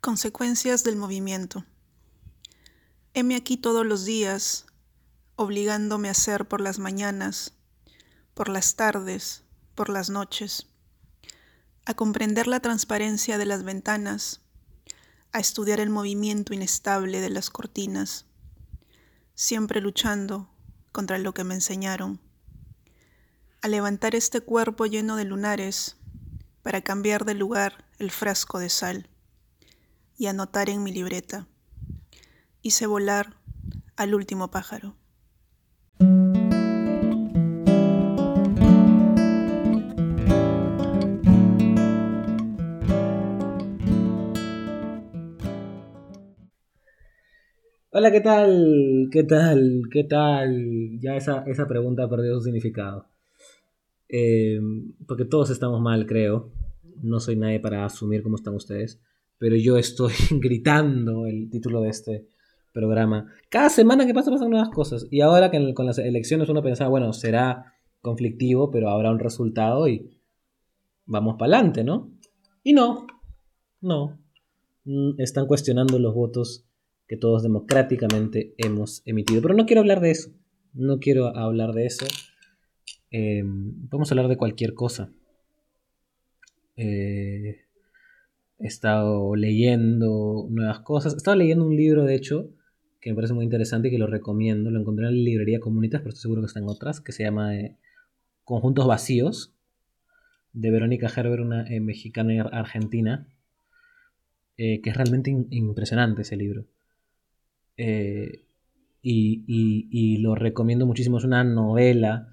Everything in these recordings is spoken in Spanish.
Consecuencias del movimiento. Heme aquí todos los días, obligándome a hacer por las mañanas, por las tardes, por las noches, a comprender la transparencia de las ventanas, a estudiar el movimiento inestable de las cortinas, siempre luchando contra lo que me enseñaron, a levantar este cuerpo lleno de lunares para cambiar de lugar el frasco de sal y anotar en mi libreta. Hice volar al último pájaro. Hola, ¿qué tal? ¿Qué tal? ¿Qué tal? Ya esa, esa pregunta ha perdido su significado. Eh, porque todos estamos mal, creo. No soy nadie para asumir cómo están ustedes pero yo estoy gritando el título de este programa. Cada semana que pasa pasan nuevas cosas. Y ahora que con las elecciones uno pensaba, bueno, será conflictivo, pero habrá un resultado y vamos para adelante, ¿no? Y no, no. Mm, están cuestionando los votos que todos democráticamente hemos emitido. Pero no quiero hablar de eso. No quiero hablar de eso. Eh, a hablar de cualquier cosa. Eh, he estado leyendo nuevas cosas. He estado leyendo un libro, de hecho, que me parece muy interesante y que lo recomiendo. Lo encontré en la librería Comunitas, pero estoy seguro que está en otras, que se llama eh, Conjuntos Vacíos, de Verónica Gerber, una eh, mexicana argentina, eh, que es realmente impresionante ese libro. Y, y, lo recomiendo muchísimo. Es una novela,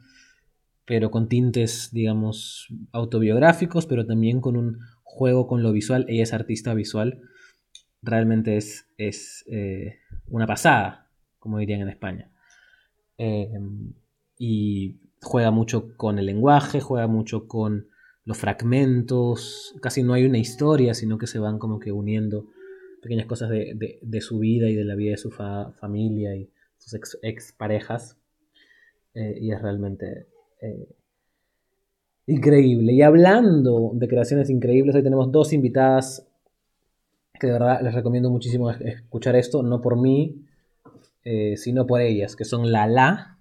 pero con tintes, digamos, autobiográficos, pero también con un juego con lo visual, ella es artista visual, realmente es, es eh, una pasada, como dirían en España. Eh, y juega mucho con el lenguaje, juega mucho con los fragmentos, casi no hay una historia, sino que se van como que uniendo pequeñas cosas de, su vida y de la vida de su familia y sus ex, parejas. Eh, y es realmente Increíble. Y hablando de creaciones increíbles, hoy tenemos dos invitadas que de verdad les recomiendo muchísimo escuchar esto, no por mí, eh, sino por ellas, que son Lala,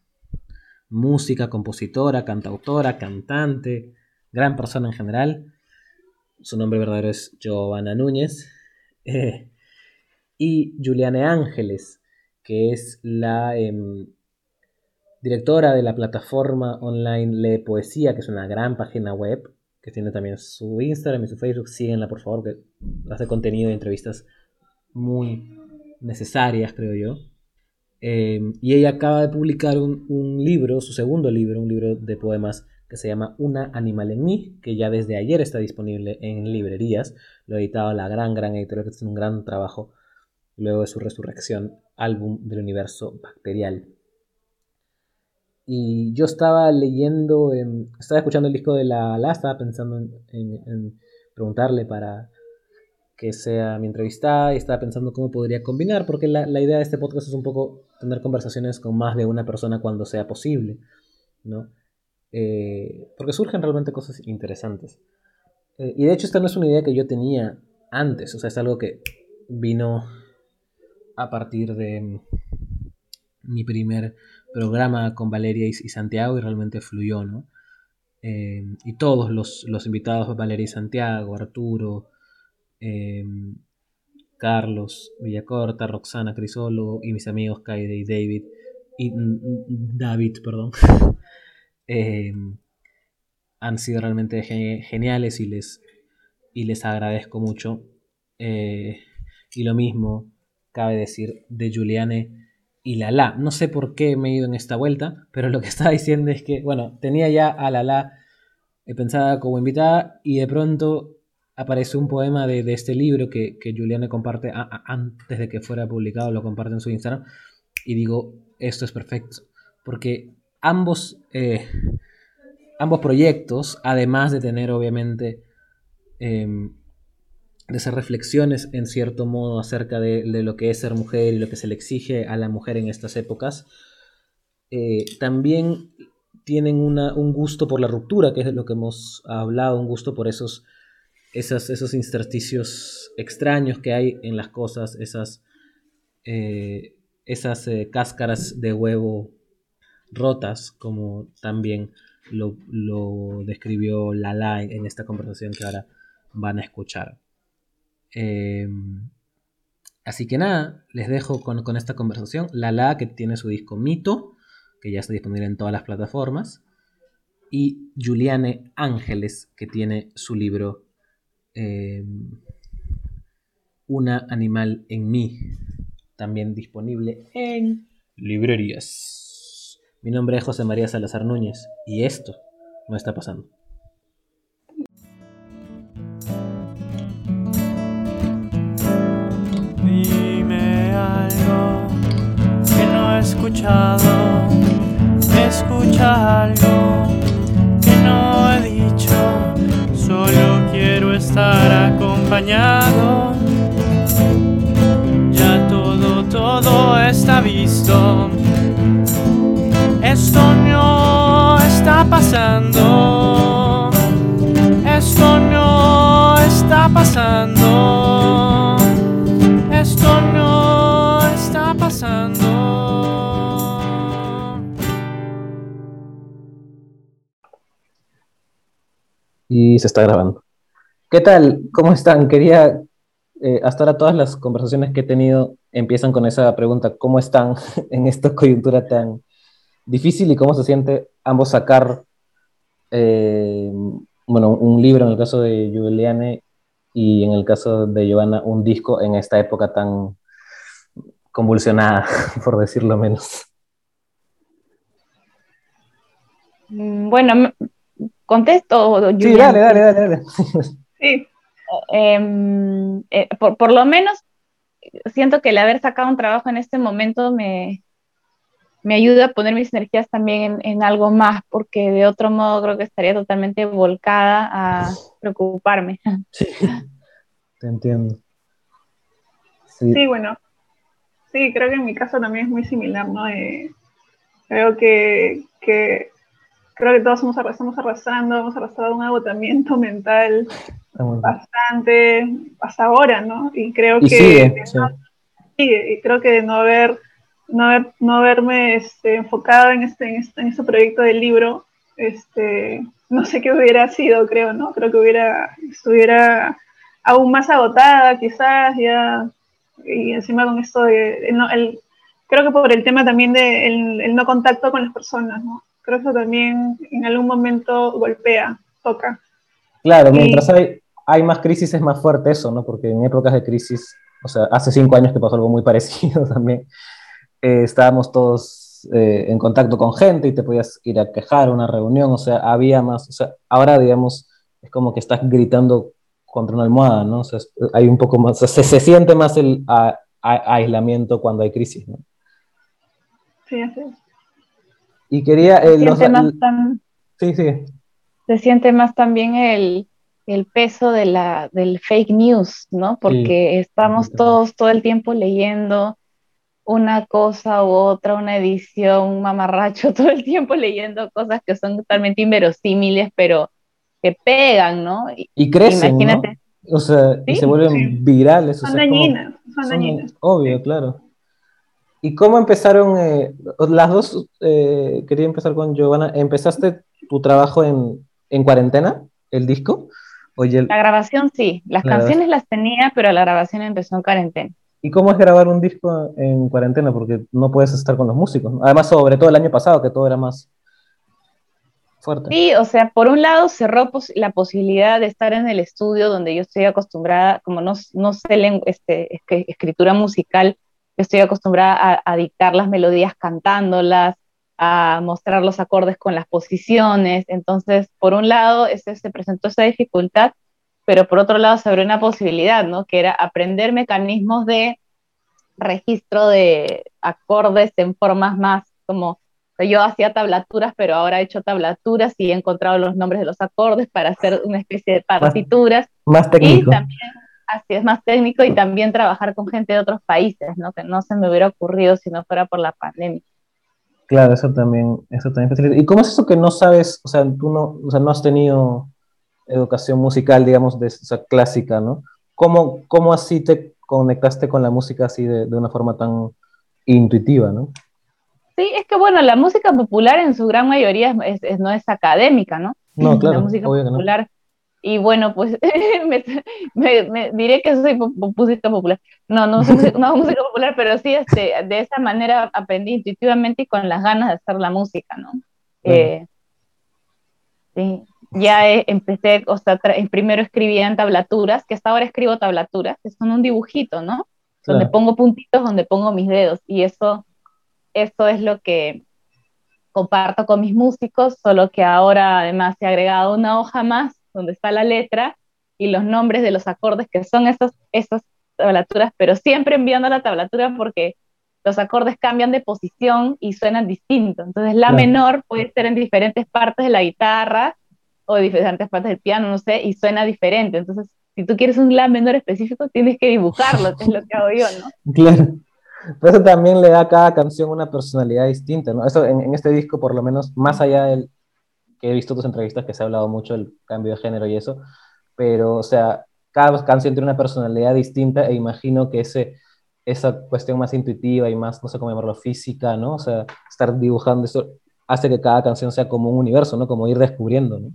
música, compositora, cantautora, cantante, gran persona en general. Su nombre verdadero es Giovanna Núñez. Eh, y Juliane Ángeles, que es la em, directora de la plataforma online Lee Poesía, que es una gran página web, que tiene también su Instagram y su Facebook. Síguenla, por favor, que hace contenido y entrevistas muy necesarias, creo yo. Eh, y ella acaba de publicar un, libro, su segundo libro, un libro de poemas que se llama Una Animal en mí, que ya desde ayer está disponible en librerías. Lo ha editado la gran, gran editorial, que es un gran trabajo luego de su resurrección, álbum del universo bacterial. Y yo estaba leyendo, estaba escuchando el disco de la La, estaba pensando en, preguntarle para que sea mi entrevistada y estaba pensando cómo podría combinar, porque la, idea de este podcast es un poco tener conversaciones con más de una persona cuando sea posible, ¿no? Eh, porque surgen realmente cosas interesantes. Eh, y de hecho esta no es una idea que yo tenía antes, o sea, es algo que vino a partir de mi primer programa con Valeria y, Santiago y realmente fluyó, ¿no? Eh, y todos los, invitados, Valeria y Santiago, Arturo, eh, Carlos Villacorta, Roxana Crisolo y mis amigos Kaide y David, y mm, mm, David, perdón, eh, han sido realmente geniales y les, y les agradezco mucho. y lo mismo cabe decir de Juliane y la No sé por qué me he ido en esta vuelta, pero lo que estaba diciendo es que, bueno, tenía ya a la la pensada como invitada y de pronto aparece un poema de, este libro que, que Juliane comparte antes de que fuera publicado, lo comparte en su Instagram y digo, esto es perfecto, porque ambos, eh, ambos proyectos, además de tener obviamente em, de hacer reflexiones en cierto modo acerca de, lo que es ser mujer y lo que se le exige a la mujer en estas épocas, eh, también tienen un gusto por la ruptura, que es de lo que hemos hablado, un gusto por esos esas, esos intersticios extraños que hay en las cosas, esas, eh, esas eh, cáscaras de huevo rotas, como también lo, describió Lala en, esta conversación que ahora van a escuchar. Em, así que nada, les dejo con, esta conversación. Lala, que tiene su disco Mito, que ya está disponible en todas las plataformas. Y Juliane Ángeles, que tiene su libro em, Una animal en mí, también disponible en librerías. Mi nombre es José María Salazar Núñez y esto no está pasando. Escuchado, escucha algo que no he dicho, solo quiero estar acompañado todo está visto. Esto no está pasando. Esto no está pasando. Y se está grabando. ¿Qué tal? ¿Cómo están? Quería eh, hasta ahora todas las conversaciones que he tenido empiezan con esa pregunta, ¿cómo están en esta coyuntura tan difícil y cómo se siente ambos sacar, eh, bueno, un libro en el caso de Juliane y en el caso de Giovanna, un disco en esta época tan convulsionada, por decirlo menos? Mm, bueno, contesto. Sí, dale, dale, dale. dale. Sí. Em, eh, por, lo menos siento que el haber sacado un trabajo en este momento me, me ayuda a poner mis energías también en, algo más, porque de otro modo creo que estaría totalmente volcada a preocuparme. Sí, te entiendo. Sí. bueno, sí, creo que en mi caso también es muy similar, ¿no? creo que, que creo que todos estamos arrastrando, hemos arrastrado un agotamiento mental bastante hasta ahora, ¿no? Y creo que sigue, y creo que de no haber no, haber, no haberme este, enfocado en este, en este, en este proyecto del libro, este, no sé qué hubiera sido, creo, ¿no? Creo que hubiera, estuviera aún más agotada, quizás, ya, y encima con esto de, el, creo que por el tema también de el, no contacto con las personas, ¿no? Que eso también en algún momento golpea, toca. Claro, mientras hay, hay más crisis es más fuerte eso, ¿no? Porque en épocas de crisis, o sea, hace cinco años que pasó algo muy parecido también, eh, estábamos todos eh, en contacto con gente y te podías ir a quejar a una reunión, o sea, había más, o sea, ahora digamos, es como que estás gritando contra una almohada, ¿no? O sea, hay un poco más, se, se, siente más el aislamiento cuando hay crisis, ¿no? Sí, así Y quería... Eh, los, sí, sí. Se siente más también el, el peso de la, del fake news, ¿no? Porque estamos todos todo el tiempo leyendo una cosa u otra, una edición, un mamarracho, todo el tiempo leyendo cosas que son totalmente inverosímiles, pero que pegan, ¿no? Y, crecen, ¿no? O sea, y se vuelven virales. Son dañinas, son dañinas. Obvio, claro. ¿Y cómo empezaron? Eh, las dos, eh, quería empezar con Giovanna. ¿Empezaste tu trabajo en, en cuarentena, el disco? La grabación sí, las canciones las tenía, pero la grabación empezó en cuarentena. ¿Y cómo es grabar un disco en cuarentena? Porque no puedes estar con los músicos. Además, sobre todo el año pasado, que todo era más fuerte. Sí, o sea, por un lado cerró la posibilidad de estar en el estudio donde yo estoy acostumbrada, como no, no sé este, escritura musical, yo estoy acostumbrada a dictar las melodías cantándolas, a mostrar los acordes con las posiciones. Entonces, por un lado, ese, se presentó esa dificultad, pero por otro lado se abrió una posibilidad, ¿no? Que era aprender mecanismos de registro de acordes en formas más como yo hacía tablaturas, pero ahora he hecho tablaturas y he encontrado los nombres de los acordes para hacer una especie de partituras. Más, técnico. Y también, así es más técnico y también trabajar con gente de otros países, ¿no? Que no se me hubiera ocurrido si no fuera por la pandemia. Claro, eso también, eso también facilita. ¿Y cómo es eso que no sabes, o sea, tú no, o sea, no has tenido educación musical, digamos, de clásica, ¿no? ¿Cómo, ¿Cómo así te conectaste con la música así de, de una forma tan intuitiva, ¿no? Sí, es que bueno, la música popular en su gran mayoría es, no es académica, ¿no? No, claro. La música popular. Y bueno, pues me, diré que soy música popular. No, no soy no, música popular, pero sí este, de esa manera aprendí intuitivamente y con las ganas de hacer la música, ¿no? Eh, sí, ya empecé, o sea, primero escribía en tablaturas, que hasta ahora escribo tablaturas, que son un dibujito, ¿no? Donde pongo puntitos, donde pongo mis dedos, y eso esto es lo que comparto con mis músicos, solo que ahora además ha agregado una hoja más donde está la letra y los nombres de los acordes que son esas, esas tablaturas, pero siempre enviando la tablatura porque los acordes cambian de posición y suenan distinto. Entonces la menor puede ser en diferentes partes de la guitarra o diferentes partes del piano, no sé, y suena diferente. Entonces, si tú quieres un la menor específico, tienes que dibujarlo, que es lo que hago yo, ¿no? Claro. Pero eso también le da a cada canción una personalidad distinta, ¿no? Eso en, este disco, por lo menos, más allá del que he visto tus entrevistas, que se ha hablado mucho del cambio de género y eso, pero, o sea, cada canción tiene una personalidad distinta e imagino que ese, esa cuestión más intuitiva y más, no sé cómo llamarlo, física, ¿no? O sea, estar dibujando eso hace que cada canción sea como un universo, ¿no? Como ir descubriendo, ¿no?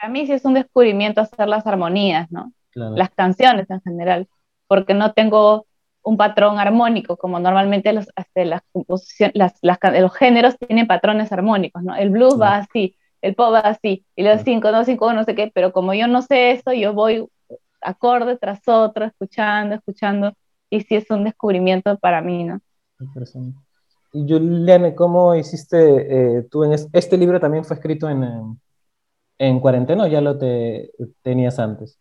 Para mí sí es un descubrimiento hacer las armonías, ¿no? Las canciones en general, porque no tengo un patrón armónico, como normalmente los, este, las las, los géneros tienen patrones armónicos, ¿no? El blues va así, el pop va así, y los cinco, no, cinco, no sé qué, pero como yo no sé eso, yo voy acorde tras otro, escuchando, escuchando, y sí es un descubrimiento para mí, ¿no? Interesante. Y Juliane, ¿cómo hiciste eh, tú en este libro también fue escrito en, en cuarentena o ya lo te, tenías antes?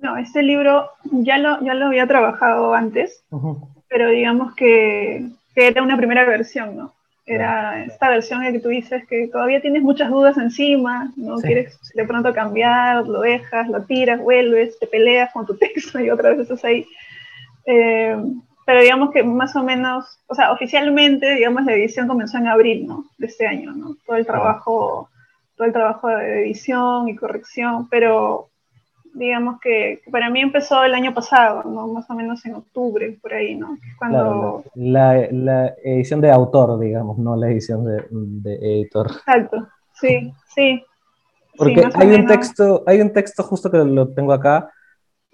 No, este libro ya lo, ya lo había trabajado antes, pero digamos que, era una primera versión, ¿no? Era esta versión en que tú dices que todavía tienes muchas dudas encima, no quieres de pronto cambiar, lo dejas, lo tiras, vuelves, te peleas con tu texto y otra vez estás ahí. Eh, pero digamos que más o menos, o sea, oficialmente, digamos, la edición comenzó en abril, ¿no? De este año, ¿no? Todo el trabajo, todo el trabajo de edición y corrección, pero digamos que, para mí empezó el año pasado, ¿no? Más o menos en octubre, por ahí, ¿no? Cuando... la, la, edición de autor, digamos, no la edición de, de editor. Exacto, sí, sí. Porque hay, un texto, hay un texto justo que lo tengo acá,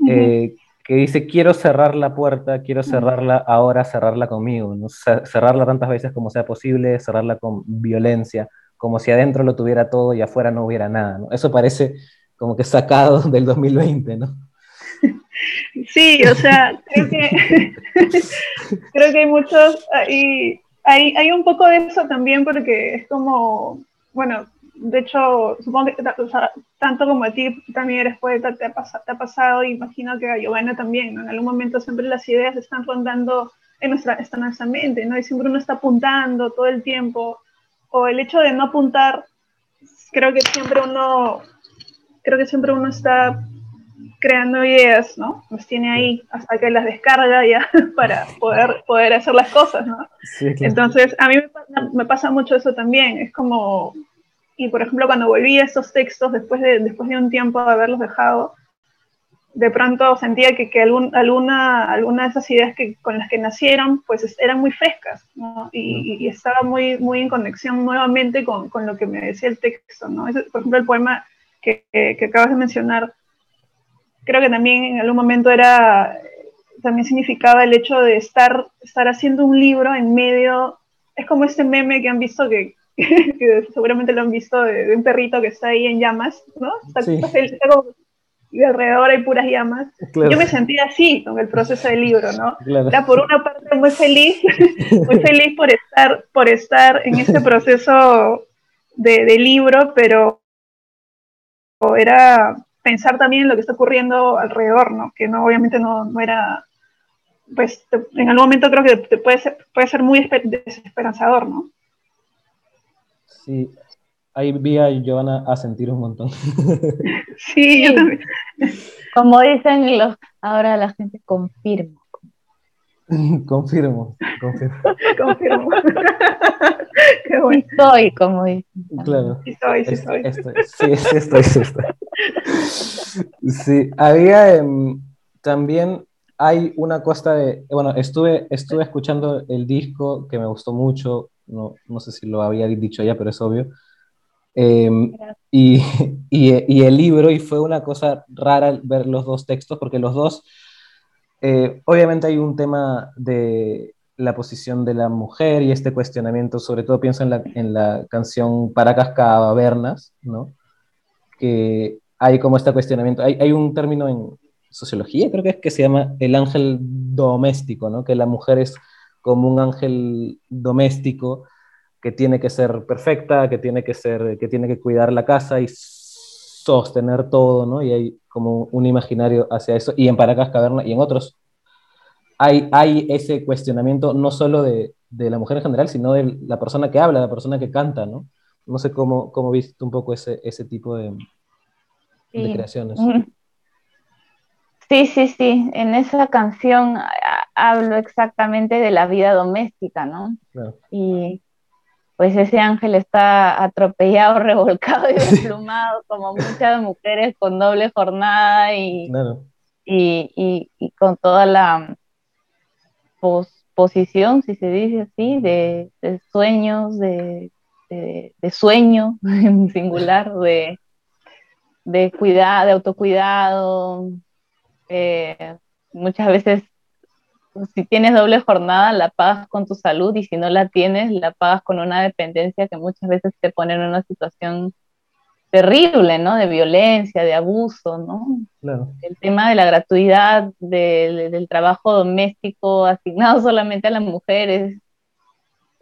eh, que dice, quiero cerrar la puerta, quiero cerrarla ahora, cerrarla conmigo, ¿no? cerrarla tantas veces como sea posible, cerrarla con violencia, como si adentro lo tuviera todo y afuera no hubiera nada, ¿no? Eso parece como que sacado del 2020, ¿no? Sí, o sea, creo que, creo que hay muchos, hay, hay, hay, un poco de eso también porque es como, bueno, de hecho, supongo que tanto como a ti también eres poeta, te ha, pasado, te ha pasado, imagino que a Giovanna también, ¿no? En algún momento siempre las ideas están rondando en nuestra, en nuestra mente, ¿no? Y siempre uno está apuntando todo el tiempo, o el hecho de no apuntar, creo que siempre uno creo que siempre uno está creando ideas, ¿no? Las tiene ahí hasta que las descarga ya para poder, poder hacer las cosas, ¿no? Entonces, a mí me, pasa mucho eso también. Es como, y por ejemplo, cuando volví a estos textos, después de, después de un tiempo de haberlos dejado, de pronto sentía que, que algún, alguna, alguna de esas ideas que, con las que nacieron, pues eran muy frescas, ¿no? Y, estaba muy, muy en conexión nuevamente con, con, lo que me decía el texto, ¿no? por ejemplo, el poema que, acabas de mencionar, creo que también en algún momento era, también significaba el hecho de estar, estar haciendo un libro en medio, es como este meme que han visto que, seguramente lo han visto de, un perrito que está ahí en llamas, ¿no? Está, y alrededor hay puras llamas. Yo me sentía así con el proceso del libro, ¿no? Era por una parte muy feliz, muy feliz por estar, por estar en este proceso de, de libro, pero era pensar también en lo que está ocurriendo alrededor, ¿no? Que no, obviamente no, no era, pues en algún momento creo que te puede, ser, puede ser muy desesperanzador, ¿no? Sí, ahí vi a Giovanna a sentir un montón. sí, yo también. Como dicen los, ahora la gente confirma. confirmo, confirmo. confirmo. Qué bueno. Sí soy, como dicen. Claro. Sí soy, sí Es- soy. estoy, sí, sí estoy, sí estoy. Sí, había em, también hay una cosa de, bueno, estuve, estuve escuchando el disco que me gustó mucho, no, no sé si lo había dicho ya, pero es obvio. Gracias. y, y, y el libro, y fue una cosa rara ver los dos textos, porque los dos, eh, obviamente hay un tema de la posición de la mujer y este cuestionamiento, sobre todo pienso en la, en la canción Paracas Cavernas, ¿no? que hay como este cuestionamiento. Hay, hay un término en sociología, creo que es que se llama el ángel doméstico, ¿no? Que la mujer es como un ángel doméstico que tiene que ser perfecta, que tiene que ser, que tiene que cuidar la casa y sostener todo, ¿no? Y hay como un imaginario hacia eso. Y en Paracas Caverna y en otros hay, hay ese cuestionamiento no solo de, de la mujer en general, sino de la persona que habla, la persona que canta, ¿no? No sé cómo, cómo viste un poco ese, ese tipo de, creaciones. Sí, sí, sí. En esa canción hablo exactamente de la vida doméstica, ¿no? Claro. Y pues ese ángel está atropellado, revolcado y desplumado, como muchas mujeres con doble jornada y, Claro. y, y- y con toda la pos- posición, si se dice así, de, de sueños, de, de- de sueño en singular, de, de cuidado, de autocuidado. eh, muchas veces, si tienes doble jornada, la pagas con tu salud y si no la tienes, la pagas con una dependencia que muchas veces te pone en una situación terrible, ¿no? De violencia, de abuso, ¿no? Claro. el tema de la gratuidad del, del trabajo doméstico asignado solamente a las mujeres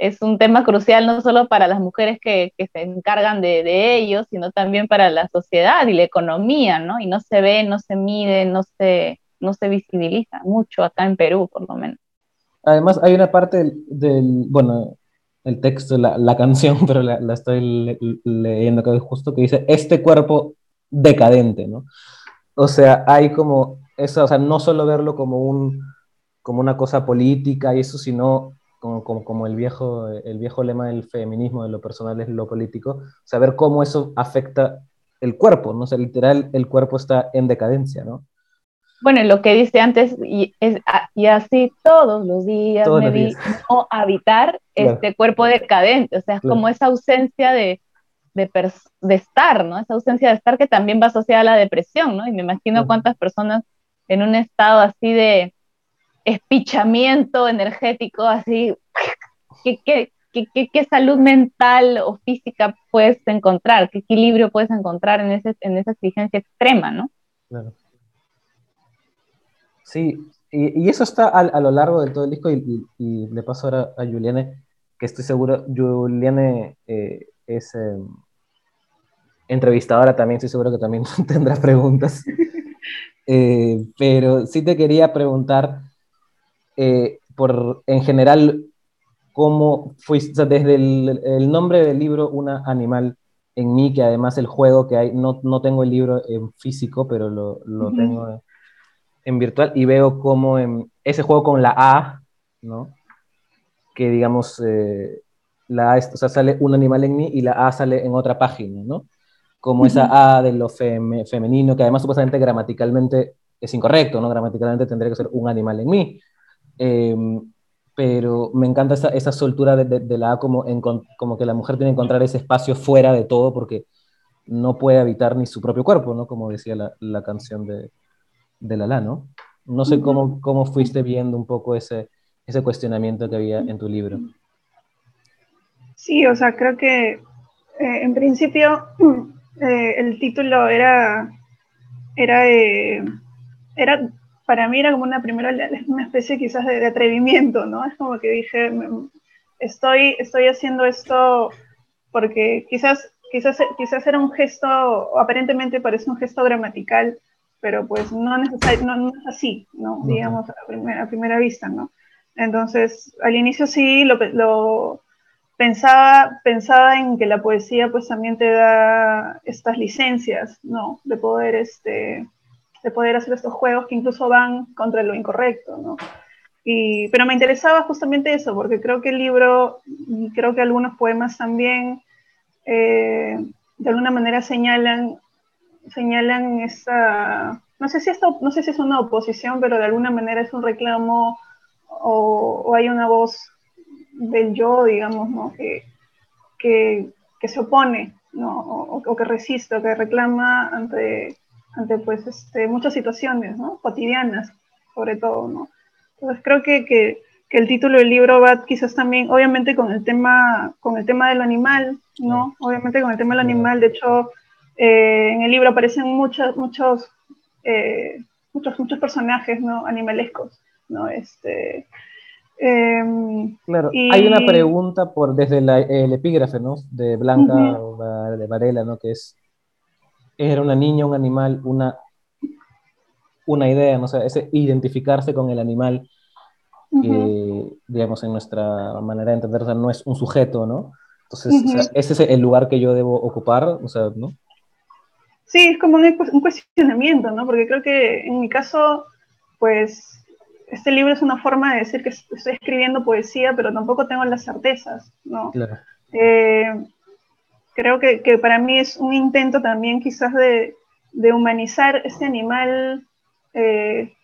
es un tema crucial no solo para las mujeres que, que se encargan de, de ello, sino también para la sociedad y la economía, ¿no? Y no se ve, no se mide, no se, no se visibiliza mucho acá en Perú, por lo menos. Además, hay una parte del, del- bueno, el texto, la, la canción, pero la, la estoy le- leyendo acá justo, que dice, este cuerpo decadente, ¿no? O sea, hay como eso, o sea, no solo verlo como, un, como una cosa política y eso, sino como, como, como el, viejo, el viejo lema del feminismo, de lo personal es lo político, saber cómo eso afecta el cuerpo, ¿no? O sea, literal, el cuerpo está en decadencia, ¿no? Bueno, lo que dice antes, y, es, a- y así todos los días Todos me los vi días. no habitar Claro. este cuerpo decadente, o sea, es Claro. como esa ausencia de, de, de estar, ¿no? Esa ausencia de estar que también va asociada a la depresión, ¿no? Y me imagino cuántas personas en un estado así de espichamiento energético, así, ¿qué, qué, qué, qué- qué salud mental o física puedes encontrar? ¿Qué equilibrio puedes encontrar en, ese, en esa exigencia extrema, ¿no? Claro. Sí, y, y eso está a, a lo largo de todo el disco y, y- y le paso ahora a Juliane, que estoy seguro, Juliane eh, es eh, entrevistadora también, estoy seguro que también tendrá preguntas. Eh, pero sí te quería preguntar por, en general, cómo fuiste, o sea, desde el, el nombre del libro, Una Animal en mí, que además el juego que hay, no, no tengo el libro en físico, pero lo, lo Ujú. tengo en, en virtual y veo cómo en ese juego con la A, ¿no? Que digamos, eh, la A, o sea, sale un animal en mí y la A sale en otra página, ¿no? Como esa A de lo feme- femenino, que además supuestamente gramaticalmente es incorrecto, ¿no? Gramaticalmente tendría que ser un animal en mí. Eh, pero me encanta esa, esa soltura de, de- de la A como, encon- como que la mujer tiene que encontrar ese espacio fuera de todo porque no puede habitar ni su propio cuerpo, ¿no? Como decía la, la canción de, de Lala, ¿no? No sé cómo, cómo fuiste viendo un poco ese, ese cuestionamiento que había en tu libro. Sí, o sea, creo que eh, en principio eh, el título era, era, eh, era, para mí era como una primera, una especie quizás de, de atrevimiento, ¿no? Es como que dije, estoy, estoy haciendo esto porque quizás, quizás, quizás era un gesto, o aparentemente parece un gesto gramatical, pero pues no, necesari- no, no es así, ¿no? Ujú. Digamos, a primera, a primera vista, ¿no? Entonces, al inicio sí lo, lo pensaba, pensaba en que la poesía pues también te da estas licencias, ¿no? De poder, este, de poder hacer estos juegos que incluso van contra lo incorrecto, ¿no? Y, pero me interesaba justamente eso, porque creo que el libro, y creo que algunos poemas también, eh, de alguna manera señalan, señalan esa, no sé, si esto, no sé si es una oposición, pero de alguna manera es un reclamo o, o hay una voz del yo, digamos, ¿no? que, que, que se opone ¿no? o, o, que resiste o que reclama ante, ante pues, este, muchas situaciones ¿no? cotidianas, sobre todo. ¿no? Entonces creo que, que, que, el título del libro va quizás también, obviamente, con el tema, con el tema del animal, ¿no? Obviamente con el tema del animal, de hecho, eh, en el libro aparecen muchos, muchos, eh, muchos, muchos personajes ¿no? animalescos, ¿no? Este, eh, claro, y... hay una pregunta por, desde la, el epígrafe, ¿no? De Blanca uh -huh. de Varela, ¿no? Que es, ¿era una niña, un animal, una, una idea, ¿no? O sea, ese identificarse con el animal, uh -huh. digamos, en nuestra manera de entender, o sea, no es un sujeto, ¿no? Entonces, uh -huh. o sea, ese es el lugar que yo debo ocupar, o sea, ¿no? Sí, es como un, un cuestionamiento, ¿no? Porque creo que en mi caso, pues este libro es una forma de decir que estoy escribiendo poesía, pero tampoco tengo las certezas, ¿no? Claro. Eh, creo que, que, para mí es un intento también quizás de, de humanizar este animal, eh,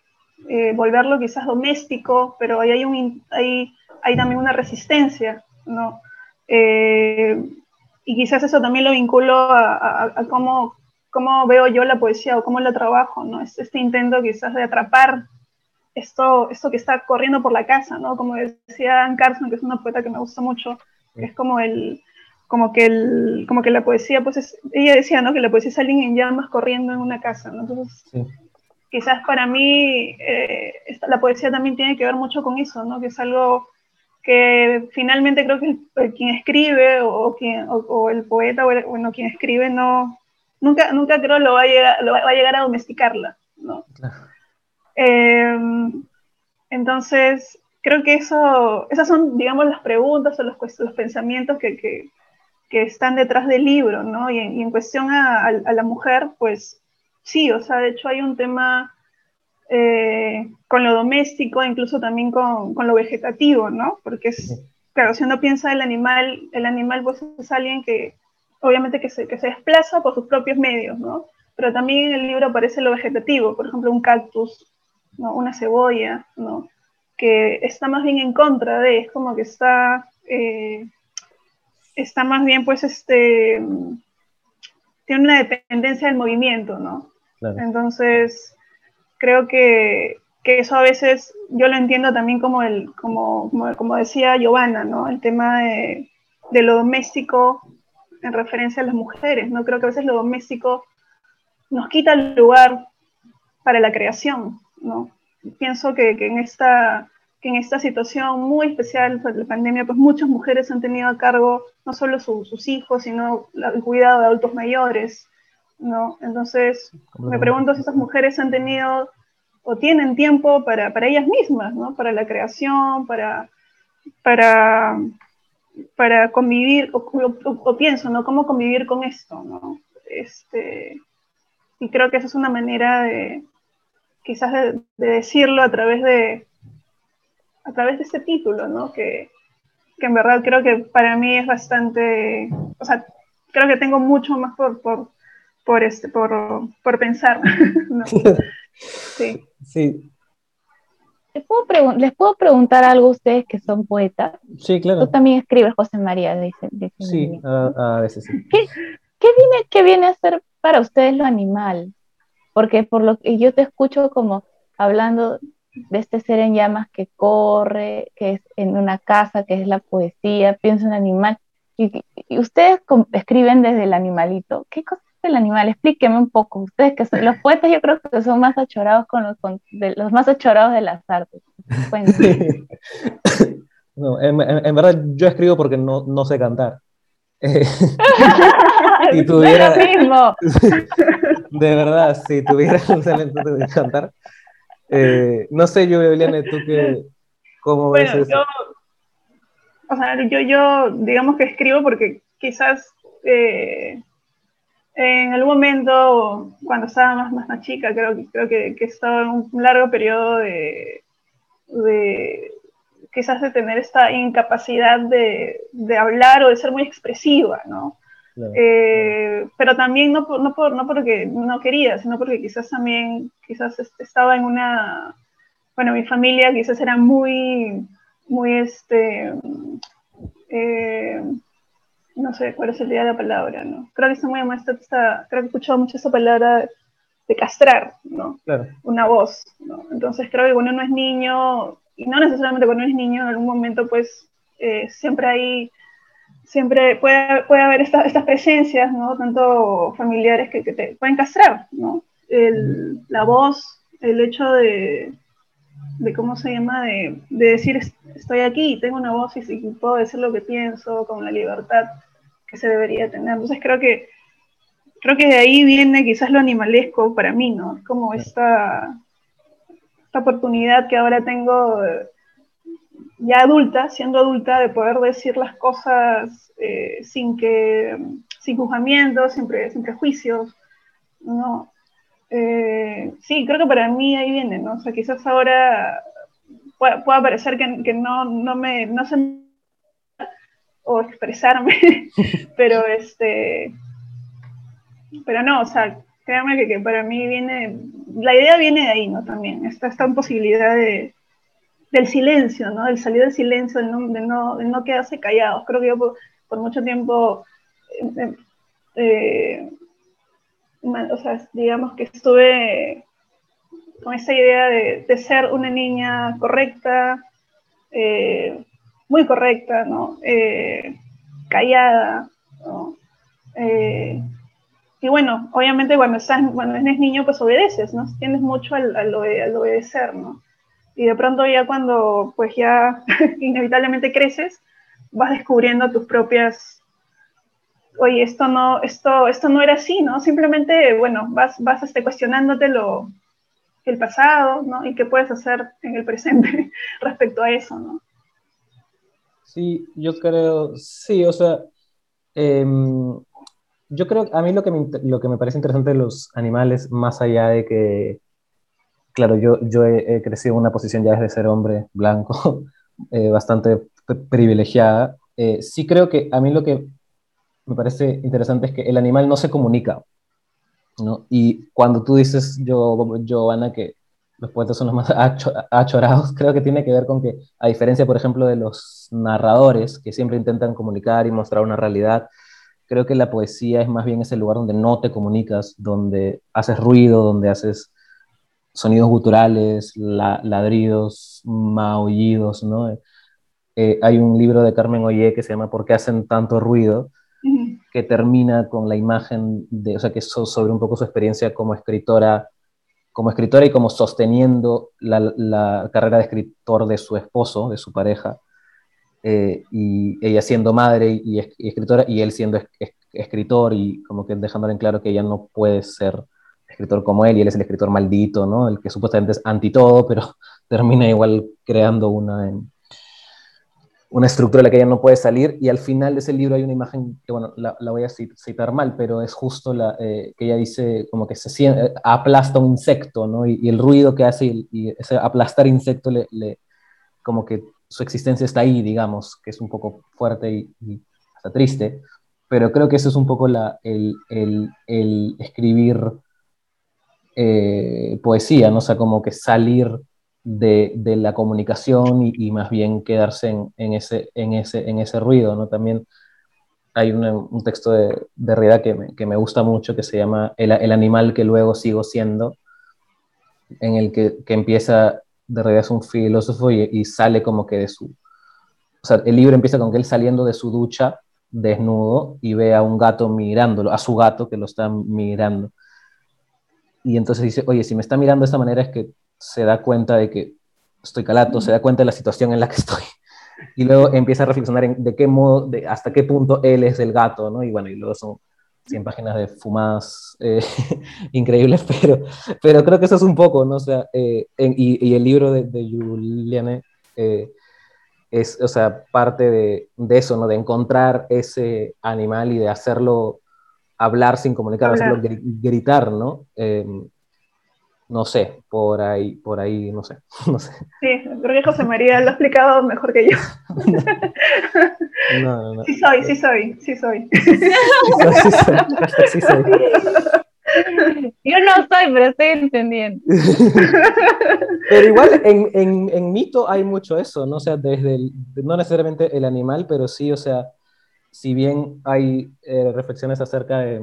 eh, volverlo quizás doméstico, pero ahí hay, un, hay, hay también una resistencia, ¿no? Y quizás eso también lo vinculo a, a, a cómo, cómo, veo yo la poesía o cómo la trabajo, ¿no? Es este intento quizás de atrapar esto, esto que está corriendo por la casa, ¿no? Como decía Anne Carson, que es una poeta que me gusta mucho, que es como el, como que el, como que la poesía, pues es, ella decía, ¿no? Que la poesía es alguien en llamas corriendo en una casa, ¿no? Entonces, sí. quizás para mí eh, esta, la poesía también tiene que ver mucho con eso, ¿no? Que es algo que finalmente creo que el, el quien escribe o, quien, o, o, el poeta o el, bueno, quien escribe no, nunca, nunca creo lo va a llegar, lo va a, llegar a domesticarla, ¿no? Claro. Eh, entonces, creo que eso, esas son, digamos, las preguntas o los, los pensamientos que, que, que, están detrás del libro, ¿no? Y en, y en cuestión a, a, a, la mujer, pues sí, o sea, de hecho hay un tema eh, con lo doméstico, incluso también con, con, lo vegetativo, ¿no? Porque es, claro, si uno piensa el animal, el animal pues es alguien que, obviamente, que se, que se desplaza por sus propios medios, ¿no? Pero también en el libro aparece lo vegetativo, por ejemplo, un cactus ¿no? una cebolla, ¿no? que está más bien en contra de, es como que está, eh, está más bien pues este, tiene una dependencia del movimiento, ¿no? Claro. Entonces, creo que, que, eso a veces yo lo entiendo también como, el, como, como, como decía Giovanna, ¿no? El tema de, de, lo doméstico en referencia a las mujeres, ¿no? Creo que a veces lo doméstico nos quita el lugar para la creación, ¿no? Pienso que, que, en esta, que en esta situación muy especial de la pandemia, pues muchas mujeres han tenido a cargo no solo su, sus hijos, sino el cuidado de adultos mayores, ¿no? Entonces, me pregunto si esas mujeres han tenido o tienen tiempo para, para ellas mismas, ¿no? Para la creación, para, para, para convivir, o, o, o, pienso, ¿no? ¿Cómo convivir con esto, ¿no? Este, y creo que esa es una manera de, quizás de, de, decirlo a través de a través de este título, ¿no? Que, que, en verdad creo que para mí es bastante, o sea, creo que tengo mucho más por, por, por, este, por, por pensar. ¿no? Sí. sí. ¿Les puedo, ¿Les puedo, preguntar algo a ustedes que son poetas? Sí, claro. Tú también escribes, José María, dice. dice sí, a, a, veces sí. ¿Qué, qué, viene, ¿Qué viene a ser para ustedes lo animal? porque por lo que yo te escucho como hablando de este ser en llamas que corre, que es en una casa, que es la poesía, pienso en animal, y, y ustedes escriben desde el animalito. ¿Qué cosa el animal? Explíqueme un poco. Ustedes que son los poetas, yo creo que son más achorados con los, con, de, los más achorados de las artes. no, en, en, en, verdad yo escribo porque no, no sé cantar. si tuviera... mismo. de verdad, si tuviera un talento de cantar. Eh, no sé, yo, Eliane, tú qué, cómo bueno, ves eso. Yo, o sea, yo, yo, digamos que escribo porque quizás eh, en algún momento, cuando estaba más, más, más chica, creo, creo que, que estaba en un largo periodo de, de quizás de tener esta incapacidad de, de hablar o de ser muy expresiva, ¿no? Eh, pero también no, no, por, no porque no quería, sino porque quizás también, quizás estaba en una, bueno, mi familia quizás era muy, muy este, eh, no sé cuál es el día de la palabra, ¿no? Creo que está muy creo que he escuchado mucho esa palabra de castrar, ¿no? Una voz, ¿no? Entonces creo que cuando uno es niño, y no necesariamente cuando uno es niño, en algún momento pues eh, siempre hay, siempre puede, puede haber estas presencias, ¿no? Tanto familiares que, te pueden castrar, ¿no? la voz, el hecho de, de cómo se llama, de, de, decir estoy aquí, tengo una voz y, y, puedo decir lo que pienso con la libertad que se debería tener. Entonces creo que creo que de ahí viene quizás lo animalesco para mí, ¿no? Como esta, esta oportunidad que ahora tengo ya adulta, siendo adulta, de poder decir las cosas eh, sin que, sin juzgamientos, sin, sin prejuicios, ¿no? Eh, sí, creo que para mí ahí viene, ¿no? O sea, quizás ahora pueda, parecer que, que, no, no me, no sé o expresarme, pero este, pero no, o sea, créanme que, para mí viene, la idea viene de ahí, ¿no? También, esta, esta posibilidad de, del silencio, ¿no? Del salir del silencio, de no, de no, quedarse callados. Creo que yo por, mucho tiempo, eh, eh, o sea, digamos que estuve con esa idea de, ser una niña correcta, eh, muy correcta, ¿no? callada, ¿no? Y bueno, obviamente cuando, estás, cuando eres niño, pues obedeces, ¿no? Tienes mucho al, al, obedecer, ¿no? Y de pronto ya cuando, pues ya inevitablemente creces, vas descubriendo tus propias, oye, esto no, esto, esto no era así, ¿no? Simplemente, bueno, vas, vas este, cuestionándote lo, el pasado, ¿no? Y qué puedes hacer en el presente respecto a eso, ¿no? Sí, yo creo, sí, o sea, eh, yo creo, a mí lo que, me, lo que me parece interesante de los animales, más allá de que, claro, yo, yo he, crecido en una posición ya desde ser hombre blanco, eh, bastante privilegiada, eh, sí creo que a mí lo que me parece interesante es que el animal no se comunica, ¿no? Y cuando tú dices, yo, Giovanna, que los poetas son los más achorados, creo que tiene que ver con que, a diferencia, por ejemplo, de los narradores, que siempre intentan comunicar y mostrar una realidad, creo que la poesía es más bien ese lugar donde no te comunicas, donde haces ruido, donde haces sonidos guturales, ladridos, maullidos, ¿no? Eh, hay un libro de Carmen Oye que se llama ¿Por qué hacen tanto ruido? que termina con la imagen de, o sea, que es sobre un poco su experiencia como escritora, como escritora y como sosteniendo la carrera de escritor de su esposo, de su pareja, eh, y ella siendo madre y, escritora, y él siendo escritor, y como que dejándole en claro que ella no puede ser escritor como él, y él es el escritor maldito, ¿no? El que supuestamente es anti todo, pero termina igual creando una, una estructura de la que ella no puede salir, y al final de ese libro hay una imagen que, bueno, la, voy a citar mal, pero es justo la, eh, que ella dice como que se siente, aplasta un insecto, ¿no? Y, el ruido que hace y, ese aplastar insecto le, le como que su existencia está ahí, digamos, que es un poco fuerte y, hasta triste, pero creo que eso es un poco la, el, el, escribir eh, poesía, ¿no? O sea, como que salir de, de la comunicación y, más bien quedarse en, en, ese, en, ese, en ese ruido, ¿no? También hay un texto de, de que me, que me, gusta mucho que se llama el, el, animal que luego sigo siendo, en el que, que empieza de realidad es un filósofo y, sale como que de su... O sea, el libro empieza con que él saliendo de su ducha, desnudo, y ve a un gato mirándolo, a su gato que lo está mirando. Y entonces dice, oye, si me está mirando de esta manera es que se da cuenta de que estoy calato, se da cuenta de la situación en la que estoy. Y luego empieza a reflexionar en de qué modo, de hasta qué punto él es el gato, ¿no? Y bueno, y luego son 100 páginas de fumadas eh, increíbles, pero, pero creo que eso es un poco, ¿no? O sea, eh, y, el libro de, de Juliane eh, es, o sea, parte de, de, eso, ¿no? De encontrar ese animal y de hacerlo hablar sin comunicar, hacerlo gritar, ¿no? No sé, por ahí, por ahí, no sé, no sé. Sí, creo que José María lo ha explicado mejor que yo. No, no, no. Sí soy, sí soy, sí soy. Sí soy, sí soy. Yo no soy, pero estoy entendiendo. Pero igual en, en, en mito hay mucho eso, ¿no? O sea, desde el, no necesariamente el animal, pero sí, o sea, si bien hay eh, reflexiones acerca de,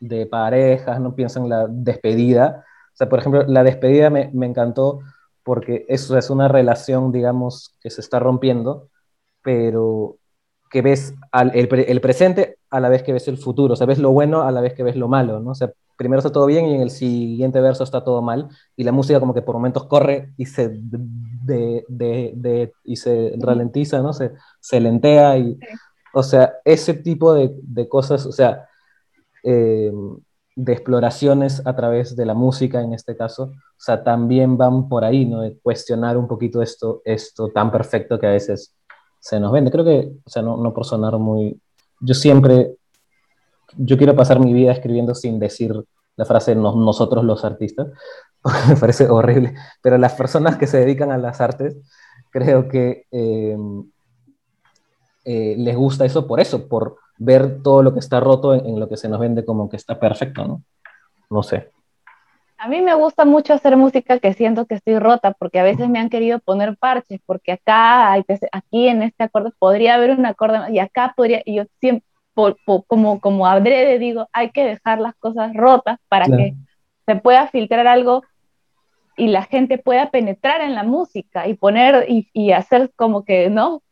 de parejas, no pienso en la despedida. O sea, por ejemplo, la despedida me, me encantó porque eso es una relación, digamos, que se está rompiendo, pero que ves al, el, el presente a la vez que ves el futuro, o sea, ves lo bueno a la vez que ves lo malo, ¿no? O sea, primero está todo bien y en el siguiente verso está todo mal, y la música como que por momentos corre y se, de, de- de- y se ralentiza, ¿no? Se, se lentea y, o sea, ese tipo de, de cosas, o sea, eh, de exploraciones a través de la música en este caso, o sea, también van por ahí, ¿no? De cuestionar un poquito esto, esto tan perfecto que a veces se nos vende. Creo que, o sea, no, no por sonar muy... Yo siempre, yo quiero pasar mi vida escribiendo sin decir la frase "nos- nosotros los artistas, me parece horrible, pero las personas que se dedican a las artes, creo que eh, eh, les gusta eso por eso, por ver todo lo que está roto en, en lo que se nos vende como que está perfecto, ¿no? No sé. A mí me gusta mucho hacer música que siento que estoy rota, porque a veces me han querido poner parches, porque acá, aquí en este acorde podría haber un acorde, más, y acá podría, y yo siempre, por- por- como, como adrede digo, hay que dejar las cosas rotas para Claro. que se pueda filtrar algo y la gente pueda penetrar en la música y poner y, y hacer como que, ¿no?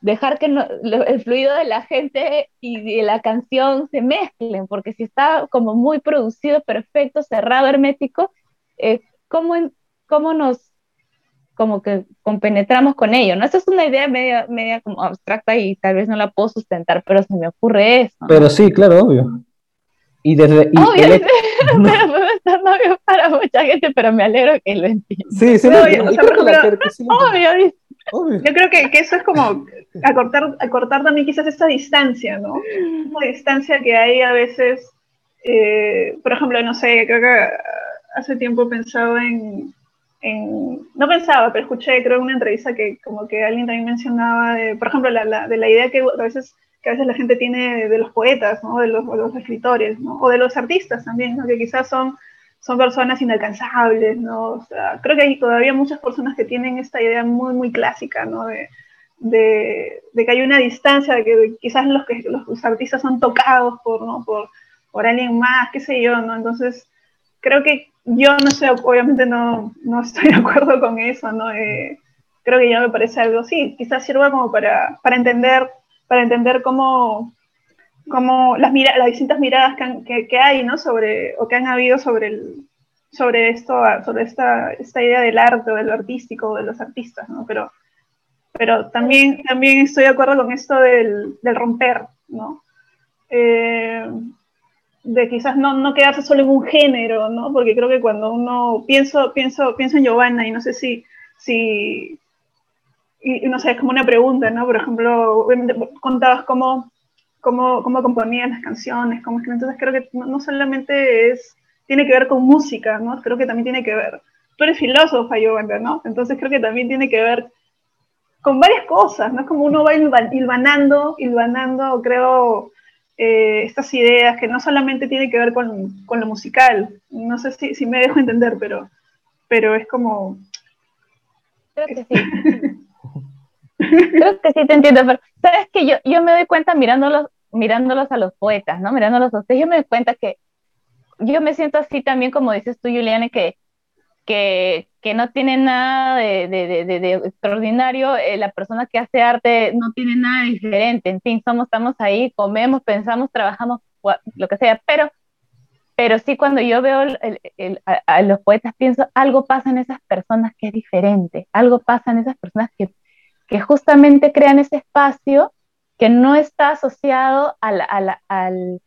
Dejar que no- el fluido de la gente y de la canción se mezclen, porque si está como muy producido, perfecto, cerrado, hermético, eh, ¿cómo, ¿cómo nos como que compenetramos con ello? ¿no? Esa es una idea media, media como abstracta y tal vez no la puedo sustentar, pero se me ocurre eso. ¿no? Pero sí, claro, obvio. Y desde... y Obvio, el- pero novio para mucha gente, pero me alegro que lo entienda. Sí, sí, No, no, o sea, creo que la- sí. Obvio. Obvio. Yo creo que, que eso es como acortar, acortar también quizás esa distancia, ¿no? Esa distancia que hay a veces, eh, por ejemplo, no sé, creo que hace tiempo pensaba en, en- no pensaba, pero escuché, creo, una entrevista que como que alguien también mencionaba, de, por ejemplo, la, la- de la idea que a veces que a veces la gente tiene de los poetas, ¿no? De los, de los escritores, ¿no? O de los artistas también, ¿no? Que quizás son son personas inalcanzables, ¿no? O sea, creo que hay todavía muchas personas que tienen esta idea muy, muy clásica, ¿no? De, de, que hay una distancia, de que quizás los, que, los, los artistas son tocados por, ¿no? por, por alguien más, qué sé yo, ¿no? Entonces, creo que yo no sé, obviamente no, no estoy de acuerdo con eso, ¿no? Eh, creo que ya me parece algo, sí, quizás sirva como para, para entender, para entender cómo, cómo las, las distintas miradas que, han- que, que hay, ¿no? Sobre, o que han habido sobre el, sobre esto, sobre esta, esta idea del arte, o de lo artístico, de los artistas, ¿no? Pero, pero también, también estoy de acuerdo con esto del, del romper, ¿no? Eh, de quizás no, no quedarse solo en un género, ¿no? Porque creo que cuando uno pienso, pienso, pienso en Giovanna y no sé si, si y, no sé, es como una pregunta, ¿no? Por ejemplo, obviamente contabas cómo, cómo, cómo componías las canciones, cómo entonces creo que no, no solamente es, tiene que ver con música, ¿no? Creo que también tiene que ver, tú eres filósofa, Giovanna, ¿no? Entonces creo que también tiene que ver con varias cosas, ¿no? Es como uno va hilvan- hilvanando, hilvanando, creo, eh, estas ideas que no solamente tiene que ver con, con lo musical, no sé si, si me dejo entender, pero, pero es como... Creo que sí. Creo que sí te entiendo, pero sabes que yo, yo me doy cuenta mirándolos, mirándolos a los poetas, ¿no? Mirándolos a ustedes, yo me doy cuenta que yo me siento así también, como dices tú, Juliana, que, que, que no tiene nada de, de, de, extraordinario, eh, la persona que hace arte no tiene nada diferente, en fin, somos, estamos ahí, comemos, pensamos, trabajamos, lo que sea, pero, pero sí cuando yo veo a, a los poetas pienso, algo pasa en esas personas que es diferente, algo pasa en esas personas que, que justamente crean ese espacio que no está asociado a, la- a la- al,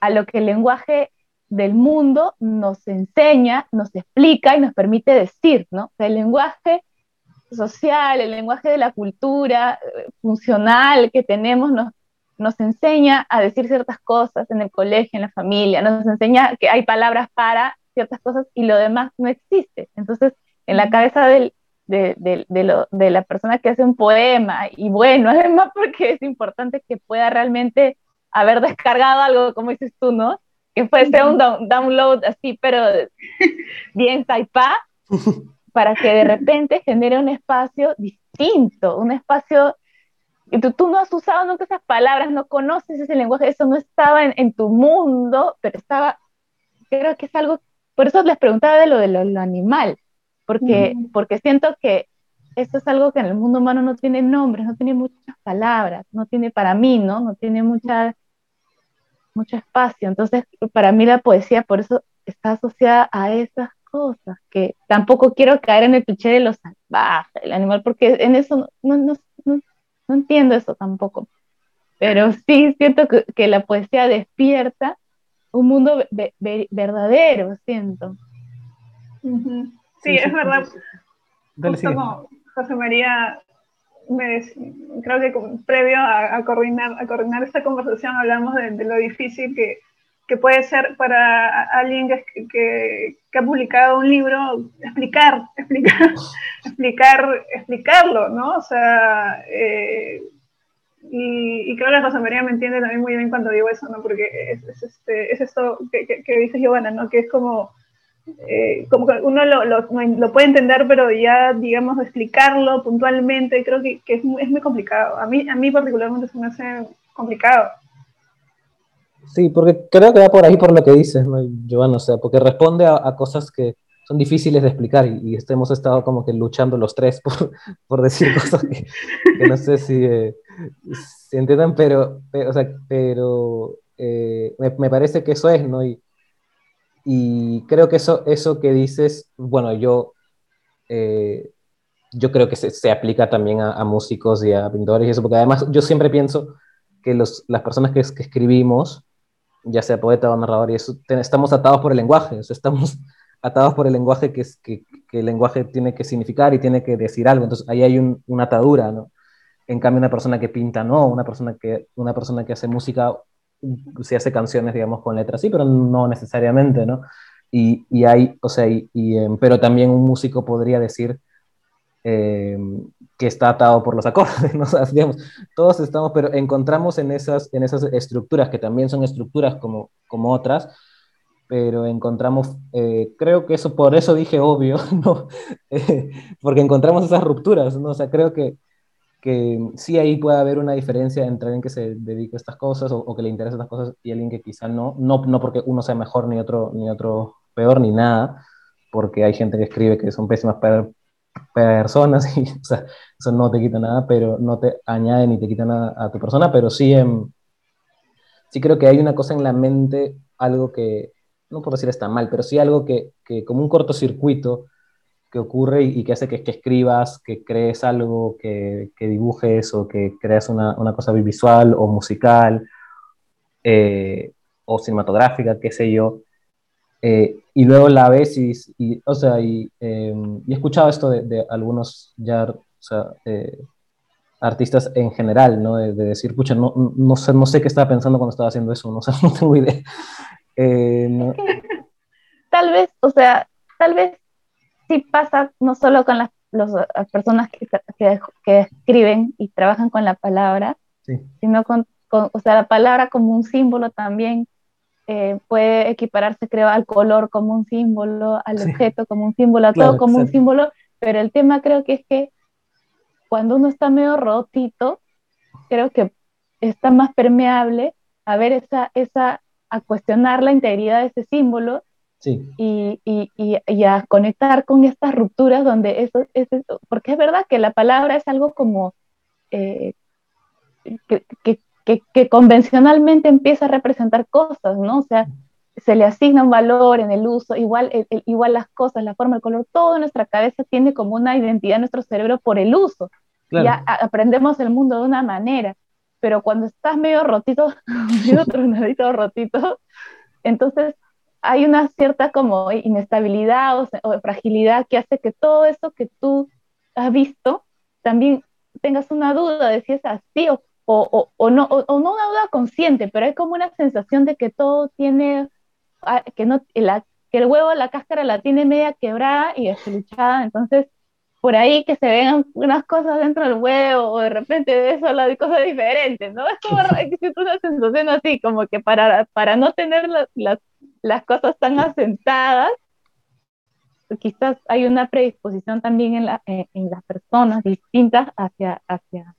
a lo que el lenguaje del mundo nos enseña, nos explica y nos permite decir, ¿no? O sea, el lenguaje social, el lenguaje de la cultura eh, funcional que tenemos nos, nos enseña a decir ciertas cosas en el colegio, en la familia, nos enseña que hay palabras para ciertas cosas y lo demás no existe. Entonces, en la cabeza del, de, de, de, lo, de, la persona que hace un poema, y bueno, además porque es importante que pueda realmente haber descargado algo, como dices tú, ¿no? Que fuese un download así, pero bien taipa, para que de repente genere un espacio distinto, un espacio y tú, tú, no has usado nunca esas palabras, no conoces ese lenguaje, eso no estaba en, en, tu mundo, pero estaba, creo que es algo, por eso les preguntaba de lo de lo, lo animal, porque, porque siento que esto es algo que en el mundo humano no tiene nombres, no tiene muchas palabras, no tiene para mí, ¿no? No tiene mucha, mucho espacio. Entonces, para mí la poesía por eso está asociada a esas cosas, que tampoco quiero caer en el cliché de lo salvaje, el animal, porque en eso no, no, no, no entiendo eso tampoco. Pero sí siento que, que la poesía despierta un mundo ve, ve, verdadero, siento. Uh -huh. Sí, es verdad. Dale, Justo como José María, me, creo que previo a, a, coordinar, a coordinar esta conversación hablamos de, de lo difícil que, que, puede ser para alguien que, que, que, ha publicado un libro explicar, explicar, explicar, explicarlo, ¿no? O sea, eh, y, y, creo que José María me entiende también muy bien cuando digo eso, ¿no? Porque es, es, este, es esto que, que, que dice Giovanna, ¿no? Que es como eh, como que uno lo, lo, lo, puede entender, pero ya, digamos, explicarlo puntualmente, creo que, que es, es, muy, complicado. A mí, a mí particularmente se me hace complicado. Sí, porque creo que va por ahí por lo que dices, ¿no, Giovanna? O sea, porque responde a, a cosas que son difíciles de explicar y, y este, hemos estado como que luchando los tres por, por decir cosas que, que, no sé si, eh, si entiendan, pero, pero, o sea, pero eh, me, me, parece que eso es, ¿no? Y, y creo que eso, eso que dices, bueno, yo, eh, yo creo que se, se aplica también a, músicos y a pintores y eso, porque además yo siempre pienso que los, las personas que, escribimos, ya sea poeta o narrador, y eso, estamos atados por el lenguaje, o estamos atados por el lenguaje que, es, que, que, el lenguaje tiene que significar y tiene que decir algo, entonces ahí hay un, una atadura, ¿no? En cambio, una persona que pinta, no, una persona que, una persona que hace música se hace canciones, digamos, con letras, sí, pero no necesariamente, ¿no? Y, y hay, o sea, y, y eh, pero también un músico podría decir eh, que está atado por los acordes, ¿no? O sea, digamos, todos estamos, pero encontramos en esas, en esas estructuras, que también son estructuras como, como otras, pero encontramos, eh, creo que eso, por eso dije obvio, ¿no? porque encontramos esas rupturas, ¿no? O sea, creo que que sí ahí puede haber una diferencia entre alguien que se dedica a estas cosas o, o, que le interesa estas cosas y alguien que quizá no, no, no porque uno sea mejor ni otro, ni otro peor ni nada, porque hay gente que escribe que son pésimas per personas y o sea, eso no te quita nada, pero no te añade ni te quita nada a tu persona, pero sí, eh, sí creo que hay una cosa en la mente, algo que, no por decir está mal, pero sí algo que, que como un cortocircuito, que ocurre y, y que hace que, que, escribas, que crees algo, que, que dibujes o que creas una, una, cosa visual o musical eh, o cinematográfica, qué sé yo. Eh, y luego la ves y, y o sea, y, eh, y, he escuchado esto de, de algunos ya, o sea, eh, artistas en general, ¿no? De, de, decir, pucha, no, no, sé, no sé qué estaba pensando cuando estaba haciendo eso, no, o sea, no tengo idea. Eh, no. Tal vez, o sea, tal vez sí pasa no solo con las, los, las personas que, que, que, escriben y trabajan con la palabra, sí. sino con, con, o sea, la palabra como un símbolo también eh, puede equipararse, creo, al color como un símbolo, al sí. objeto como un símbolo, a claro, todo como sí. un símbolo, pero el tema creo que es que cuando uno está medio rotito, creo que está más permeable a ver esa, esa, a cuestionar la integridad de ese símbolo Sí. Y, y, y, y, a conectar con estas rupturas donde eso, es eso, porque es verdad que la palabra es algo como eh, que, que, que, que, convencionalmente empieza a representar cosas, ¿no? O sea, se le asigna un valor en el uso, igual, el, el, igual las cosas, la forma, el color, todo en nuestra cabeza tiene como una identidad en nuestro cerebro por el uso. Claro. Ya aprendemos el mundo de una manera, pero cuando estás medio rotito, medio tronadito, rotito, entonces hay una cierta como inestabilidad o, o, fragilidad que hace que todo eso que tú has visto también tengas una duda de si es así o, o, o no, o, no una duda consciente, pero hay como una sensación de que todo tiene, ah, que, no, la, que el huevo, la cáscara la tiene media quebrada y despeluchada, entonces por ahí que se vean unas cosas dentro del huevo o de repente de eso las cosas diferentes, ¿no? Es como existe una sensación así, como que para, para no tener las, las cosas tan asentadas, quizás hay una predisposición también en, la, en, las personas distintas hacia, hacia,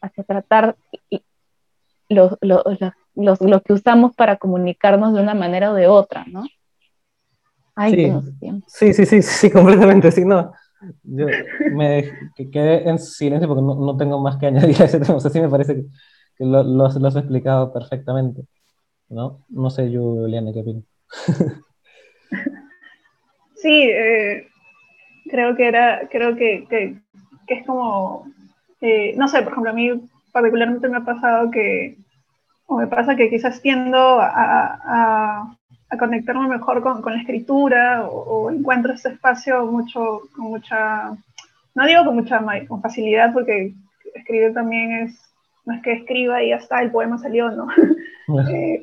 hacia tratar lo, lo, lo, lo, que usamos para comunicarnos de una manera o de otra, ¿no? sí. sí, sí, sí, sí, completamente, sí, no. Yo me quedé en silencio porque no, no, tengo más que añadir a ese tema, o sea, sí me parece que, que lo, has explicado perfectamente, ¿no? No sé, Juliana, ¿qué opinas? Sí, eh, creo que era, creo que, que, que es como, eh, no sé, por ejemplo, a mí particularmente me ha pasado que, o me pasa que quizás tiendo a, a, a conectarme mejor con, con la escritura o, o, encuentro ese espacio mucho, con mucha, no digo con mucha con facilidad porque escribir también es, no es que escriba y ya está, el poema salió, ¿no? eh,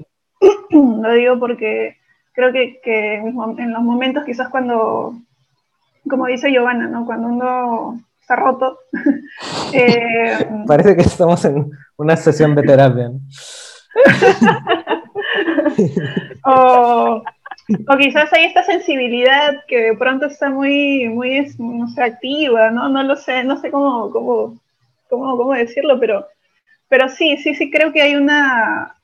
lo digo porque creo que, que, en los momentos quizás cuando, como dice Giovanna, ¿no? cuando uno está roto. eh, Parece que estamos en una sesión de terapia. ¿no? o, o, quizás hay esta sensibilidad que de pronto está muy, muy no sé, activa, ¿no? No lo sé, no sé cómo, cómo, cómo, cómo decirlo, pero, pero sí, sí, sí creo que hay una,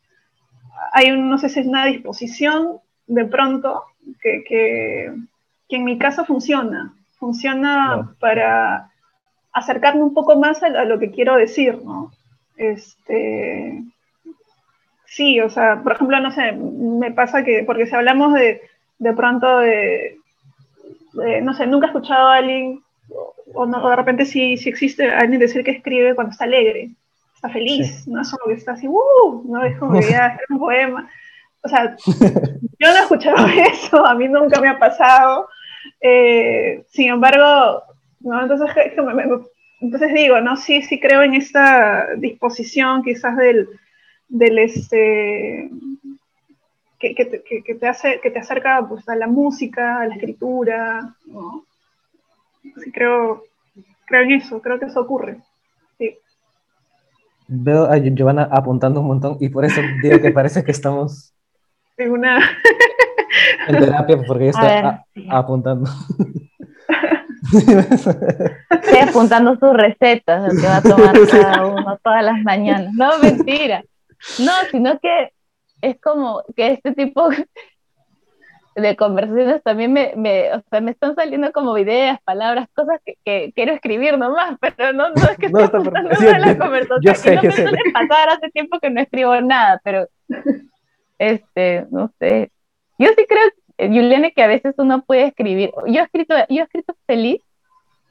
hay un, no sé si es una disposición de pronto que, que, que en mi caso funciona. Funciona no. para acercarme un poco más a, a, lo que quiero decir, ¿no? Este, sí, o sea, por ejemplo, no sé, me pasa que, porque si hablamos de, de pronto de, de, no sé, nunca he escuchado a alguien, o, no, o de repente sí, sí, existe alguien decir que escribe cuando está alegre, está feliz, sí. no es como que está así, ¡uh! No es como que ya es un poema. O sea, yo no he escuchado eso, a mí nunca me ha pasado. Eh, sin embargo, ¿no? entonces, digo, ¿no? Sí, sí creo en esta disposición quizás del, del este, que, que, que, que, te hace, que te acerca pues, a la música, a la escritura, ¿no? Sí, creo, creo en eso, creo que eso ocurre. Veo a Giovanna apuntando un montón y por eso digo que parece que estamos en una en terapia porque ella está a, apuntando. Estoy apuntando sus recetas, lo que va a tomar cada uno todas las mañanas. No, mentira. No, sino que es como que este tipo de conversaciones también me, me, o sea, me están saliendo como ideas, palabras, cosas que, que quiero escribir nomás, pero no, no es que no, estoy apuntando sí, la conversación. Yo sé, no yo me sé. pasar hace tiempo que no escribo nada, pero este, no sé. Yo sí creo, Juliane, que a veces uno puede escribir. Yo he escrito, yo he escrito feliz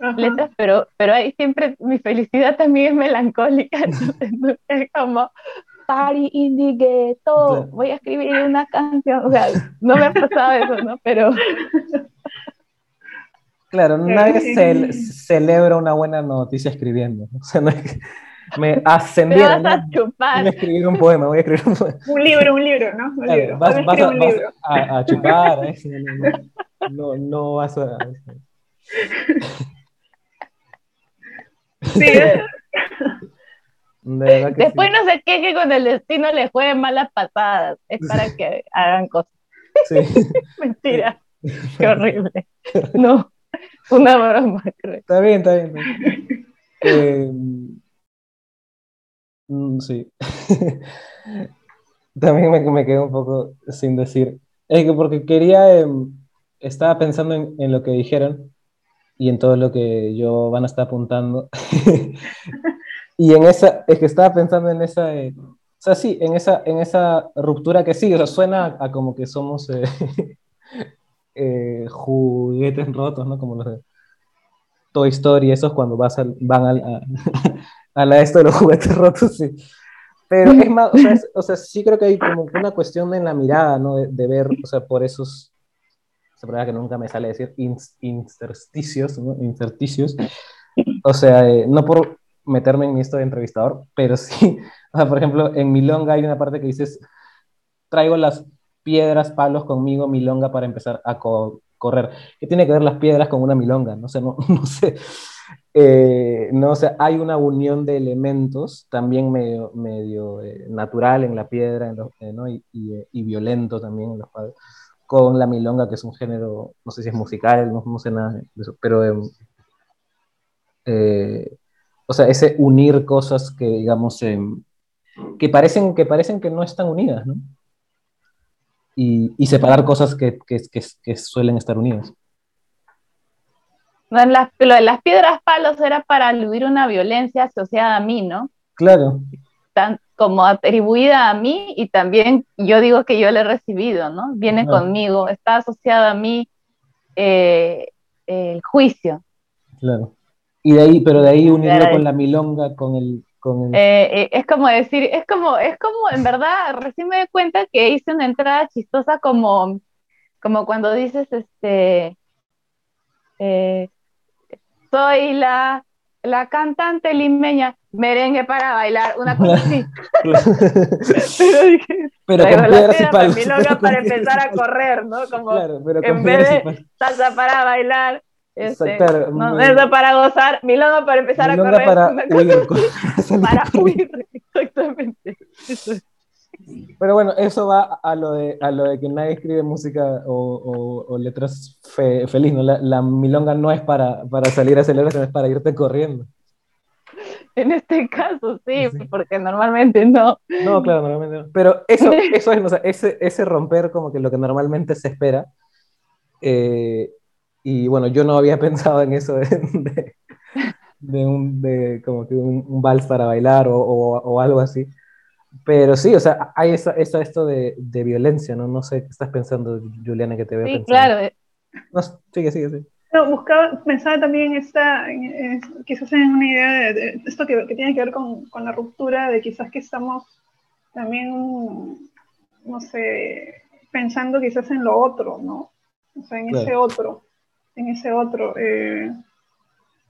Ajá. letras, pero, pero ahí siempre mi felicidad también es melancólica. Entonces, es como party in the ghetto, voy a escribir una canción. O sea, no me ha pasado eso, ¿no? Pero. Claro, nadie ce celebra una buena noticia escribiendo. O sea, no es que me ascendieron. Vas a chupar. Voy a escribir un poema, voy a escribir un poema. Un libro, un libro, ¿no? Un claro, libro. Vas, vas, a, un vas libro. a, a, chupar, ¿eh? no, no, no, vas a... Sí. De Después sí. no se queje con el destino, le jueguen malas pasadas. Es para que hagan cosas. Sí. Mentira. Qué horrible. No, una broma. Creo. Está bien, está bien. Está bien. Eh, Mm, sí. También me, me, quedé un poco sin decir. Es que porque quería, eh, estaba pensando en, en, lo que dijeron y en todo lo que yo van a estar apuntando. y en esa, es que estaba pensando en esa, eh, o sea, sí, en esa, en esa ruptura que sí, o sea, suena a, a como que somos eh, eh, juguetes rotos, ¿no? Como los de Toy Story, esos cuando vas al, van al, a, a la esto de los juguetes rotos, sí. Pero es más, o sea, es, o sea, sí creo que hay como una cuestión en la mirada, ¿no? De, de ver, o sea, por esos, se prueba que nunca me sale decir intersticios, ¿no? Intersticios. O sea, eh, no por meterme en esto de entrevistador, pero sí, o sea, por ejemplo, en Milonga hay una parte que dices, traigo las piedras, palos conmigo, milonga para empezar a correr. ¿Qué tiene que ver las piedras con una milonga? No sé, no, no sé. Eh, no, o sea, hay una unión de elementos también medio, medio eh, natural en la piedra eh, ¿no? y, y, violento también en los padres, con la milonga, que es un género, no sé si es musical, no, no sé nada de eso, pero em, o sea, ese unir cosas que, digamos, em, que, parecen, que parecen que no están unidas, ¿no? Y, y separar cosas que, que, que, suelen estar unidas. Las, lo de las piedras palos era para aludir una violencia asociada a mí, ¿no? Claro. Tan, como atribuida a mí y también yo digo que yo la he recibido, ¿no? Viene conmigo, está asociada a mí eh, el juicio. Claro. Y de ahí, pero de ahí unirlo con la milonga, con el... Con eh, eh, es como decir, es como, es como, en verdad, recién me di cuenta que hice una entrada chistosa como, como cuando dices, este, eh, soy la, la cantante limeña, merengue para bailar, una cosa así. pero dije, pero con piedras y palos. Milonga para empezar a correr, ¿no? Como claro, pero en vez de salsa para bailar, este, no, para gozar, milonga para empezar a correr. Para huir, para huir, exactamente. Pero bueno, eso va a lo de, a lo de que nadie escribe música o, o, letras fe, feliz, ¿no? La, la, milonga no es para, para salir a celebrar, sino es para irte corriendo. En este caso sí, porque normalmente no. No, claro, normalmente no. Pero eso, eso es, o sea, ese, ese romper como que lo que normalmente se espera, eh, y bueno, yo no había pensado en eso de, de, un, de como que un, vals para bailar o, o, algo así. Pero sí, o sea, hay eso, eso esto de, de, violencia, ¿no? No sé qué estás pensando, Juliana, que te veo sí, pensando. claro. No, sigue, sigue, sigue. No, buscaba, pensaba también esta, quizás en una idea de, esto que, que, tiene que ver con, con, la ruptura, de quizás que estamos también, no sé, pensando quizás en lo otro, ¿no? O sea, en ese otro en ese otro. Eh,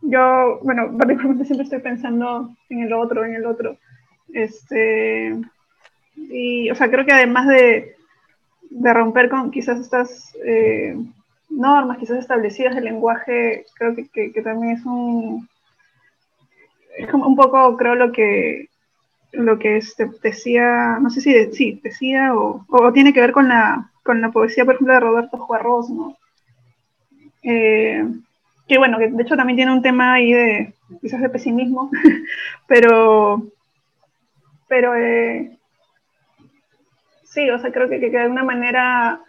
yo, bueno, particularmente siempre estoy pensando en el otro, en el otro. Este, y, o sea, creo que además de, de romper con quizás estas eh, normas, quizás establecidas del lenguaje, creo que, que, también es un, es como un poco, creo, lo que lo que este, decía, no sé si de, sí, decía o, o, tiene que ver con la, con la poesía, por ejemplo, de Roberto Juarros, ¿no? Eh, que bueno, que de hecho también tiene un tema ahí de quizás de pesimismo, pero, pero eh, sí, o sea, creo que, que, de alguna manera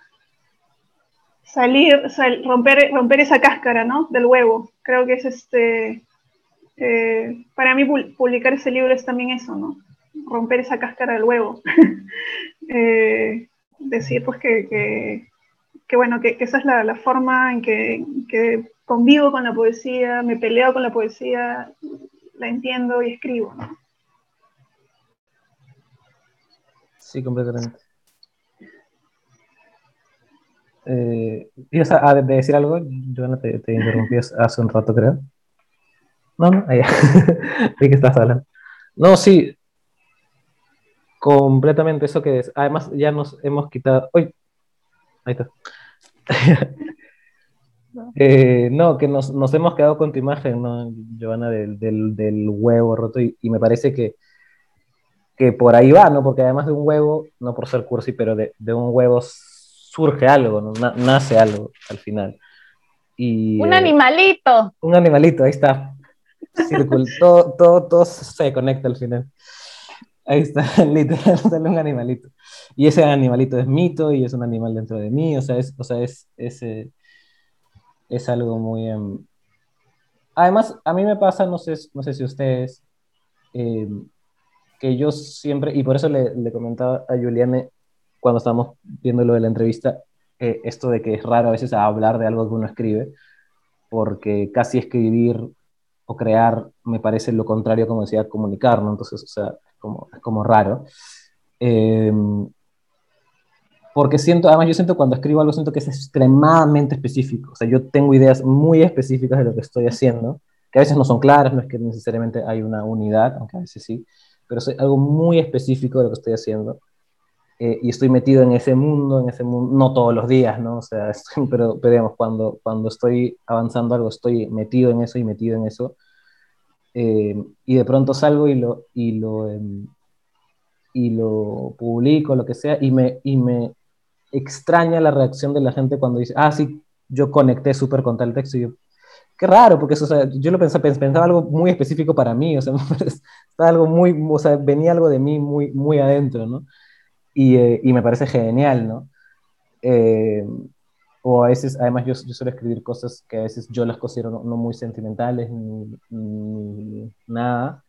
salir, romper, romper esa cáscara, ¿no? Del huevo. Creo que es este, eh, para mí publicar ese libro es también eso, ¿no? Romper esa cáscara del huevo. decir pues que bueno, que, esa es la, forma en que, convivo con la poesía, me peleo con la poesía, la entiendo y escribo. Sí, completamente. Eh, ¿Ibas a, decir algo? Joana, te, te interrumpí hace un rato, creo. No, no, ahí. Que estás hablando. No, sí. Completamente eso que es. Además, ya nos hemos quitado. Uy, ahí está. Eh, no, que nos, hemos quedado con tu imagen, ¿no, Giovanna, del, del, huevo roto y, me parece que, que por ahí va, ¿no? Porque además de un huevo, no por ser cursi, pero de, un huevo surge algo, ¿no? nace algo al final. Y, un animalito. Un animalito, ahí está. todo, todo, todo se conecta al final. Ahí está, literal, sale un animalito. Y ese animalito es mito y es un animal dentro de mí, o sea, es, o sea, es, es, es algo muy... Em, además, a mí me pasa, no sé, no sé si ustedes, em, que yo siempre, y por eso le, le, comentaba a Juliane cuando estábamos viendo lo de la entrevista, eh, esto de que es raro a veces hablar de algo que uno escribe, porque casi escribir o crear me parece lo contrario, como decía, comunicar, ¿no? Entonces, o sea, como, es como raro. Em, porque siento, además yo siento cuando escribo algo, siento que es extremadamente específico. O sea, yo tengo ideas muy específicas de lo que estoy haciendo, que a veces no son claras, no es que necesariamente hay una unidad, aunque a veces sí, pero es algo muy específico de lo que estoy haciendo. eh, y estoy metido en ese mundo, en ese mundo, no todos los días, ¿no? O sea, pero, pero digamos, cuando, cuando estoy avanzando algo, estoy metido en eso y metido en eso, eh, y de pronto salgo y lo, y lo, em, y lo publico, lo que sea, y me, y me extraña la reacción de la gente cuando dice, ah, sí, yo conecté súper con tal texto, y yo, qué raro, porque eso, o sea, yo lo pensaba, pensaba algo muy específico para mí, o sea, estaba algo muy, o sea, venía algo de mí muy, muy adentro, ¿no? Y, eh, y me parece genial, ¿no? Eh, o a veces, además yo, yo, suelo escribir cosas que a veces yo las considero no, no muy sentimentales ni, ni, nada,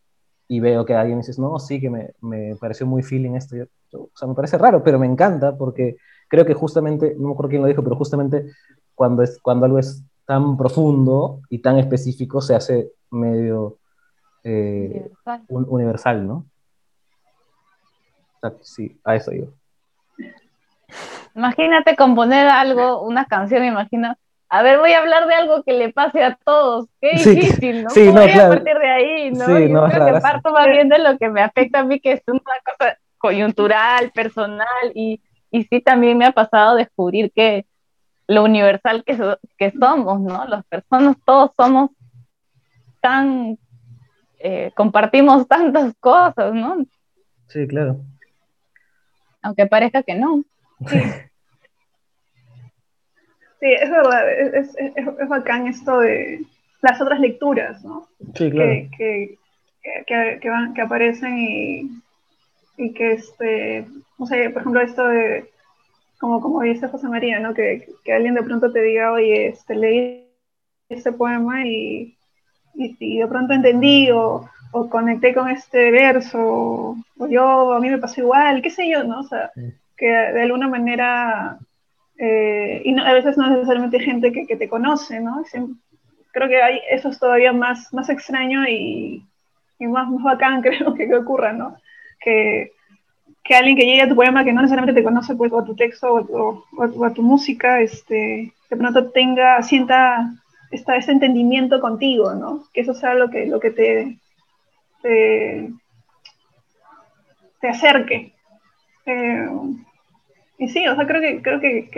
y veo que alguien dice, no, sí, que me, me pareció muy feeling esto, yo, o sea, me parece raro, pero me encanta porque creo que justamente, no me acuerdo quién lo dijo, pero justamente cuando, es, cuando algo es tan profundo y tan específico se hace medio eh, universal. Un, universal, ¿no? Sí, a eso yo. Imagínate componer algo, una canción, imagina. A ver, voy a hablar de algo que le pase a todos. Qué difícil, ¿no? Sí, no, voy claro. a partir de ahí, ¿no? Sí, Yo no, creo claro, que parto más bien de lo que me afecta a mí, que es una cosa coyuntural, personal, y, y sí también me ha pasado descubrir que lo universal que, so, que somos, ¿no? Las personas, todos somos tan, eh, compartimos tantas cosas, ¿no? Sí, claro. Aunque parezca que no. Sí, sí es verdad, es, es, es, bacán esto de las otras lecturas, ¿no? Sí, claro. Que, que, que, que, van, que aparecen y, y que, este, no sé, por ejemplo, esto de como, como dice José María, ¿no? Que, que, alguien de pronto te diga, oye, este, leí este poema y, y, y de pronto entendí o, o, conecté con este verso, o, yo, a mí me pasó igual, qué sé yo, ¿no? O sea. Que de alguna manera, eh, y no, a veces no es necesariamente gente que, que te conoce, ¿no? Creo que hay, eso es todavía más, más extraño y, y más, más bacán, creo que, que ocurra, ¿no? Que, que alguien que llegue a tu poema que no necesariamente te conoce, pues, o a tu texto o, o, o a tu música, este, de pronto tenga, sienta esta, este entendimiento contigo, ¿no? Que eso sea lo que, lo que te, te, te acerque. Eh, y sí, o sea, creo que, creo que,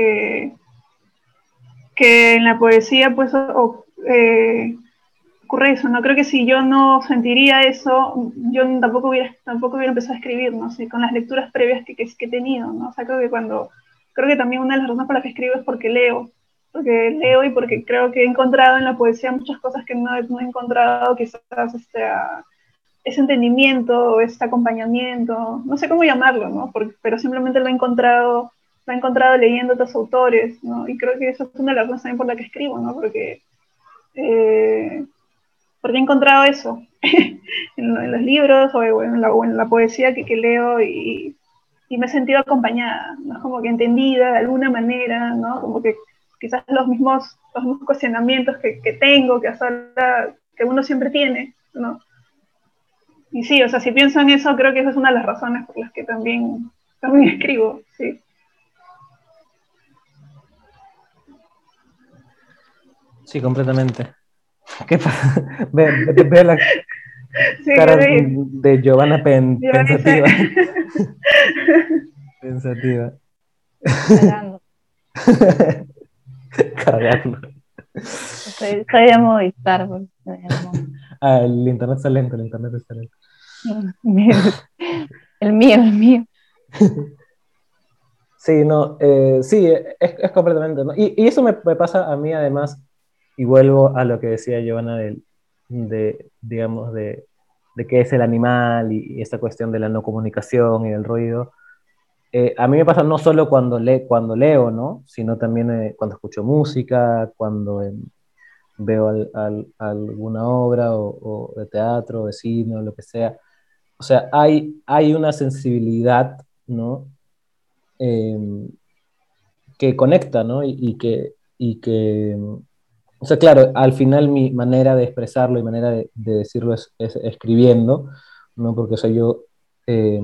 que, en la poesía, pues, eh, ocurre eso, ¿no? Creo que si yo no sentiría eso, yo tampoco hubiera, tampoco hubiera empezado a escribir, ¿no? sé, con las lecturas previas que, que, he tenido, ¿no? O sea, creo que cuando, creo que también una de las razones por las que escribo es porque leo, porque leo y porque creo que he encontrado en la poesía muchas cosas que no he, no he encontrado, quizás este, ese entendimiento, este acompañamiento, no sé cómo llamarlo, ¿no? Porque, pero simplemente lo he encontrado, lo he encontrado leyendo otros autores, ¿no? Y creo que eso es una de las razones también por las que escribo, ¿no? Porque... Eh, porque he encontrado eso en, en, los libros o en la, o en la poesía que, que leo y, y, me he sentido acompañada, ¿no? como que entendida de alguna manera, ¿no? como que quizás los mismos, los mismos cuestionamientos que, que tengo, que hasta ahora, que uno siempre tiene, ¿no? Y sí, o sea, si pienso en eso, creo que esa es una de las razones por las que también, también escribo, sí. Sí, completamente. ¿Qué pasa? Ve, ve, ve la sí, cara de, de Giovanna pen, pensativa. pensativa. Cargando. Cargando. Estoy, estoy de Movistar. Ah, el internet está lento, el internet está lento. El mío, el mío. Sí, no, eh, sí, es, es completamente. ¿no? Y, y, eso me, me pasa a mí además y vuelvo a lo que decía Giovanna de, de digamos, de, de, qué es el animal y, y, esta cuestión de la no comunicación y del ruido. Eh, a mí me pasa no solo cuando, le, cuando leo, ¿no? sino también eh, cuando escucho música, cuando veo al, al, alguna obra o, o, de teatro, de cine, o lo que sea. O sea, hay, hay una sensibilidad, ¿no? Em, que conecta, ¿no? Y, y que, y que o sea, claro, al final mi manera de expresarlo y manera de, de decirlo es, es, escribiendo, ¿no? Porque soy yo, eh,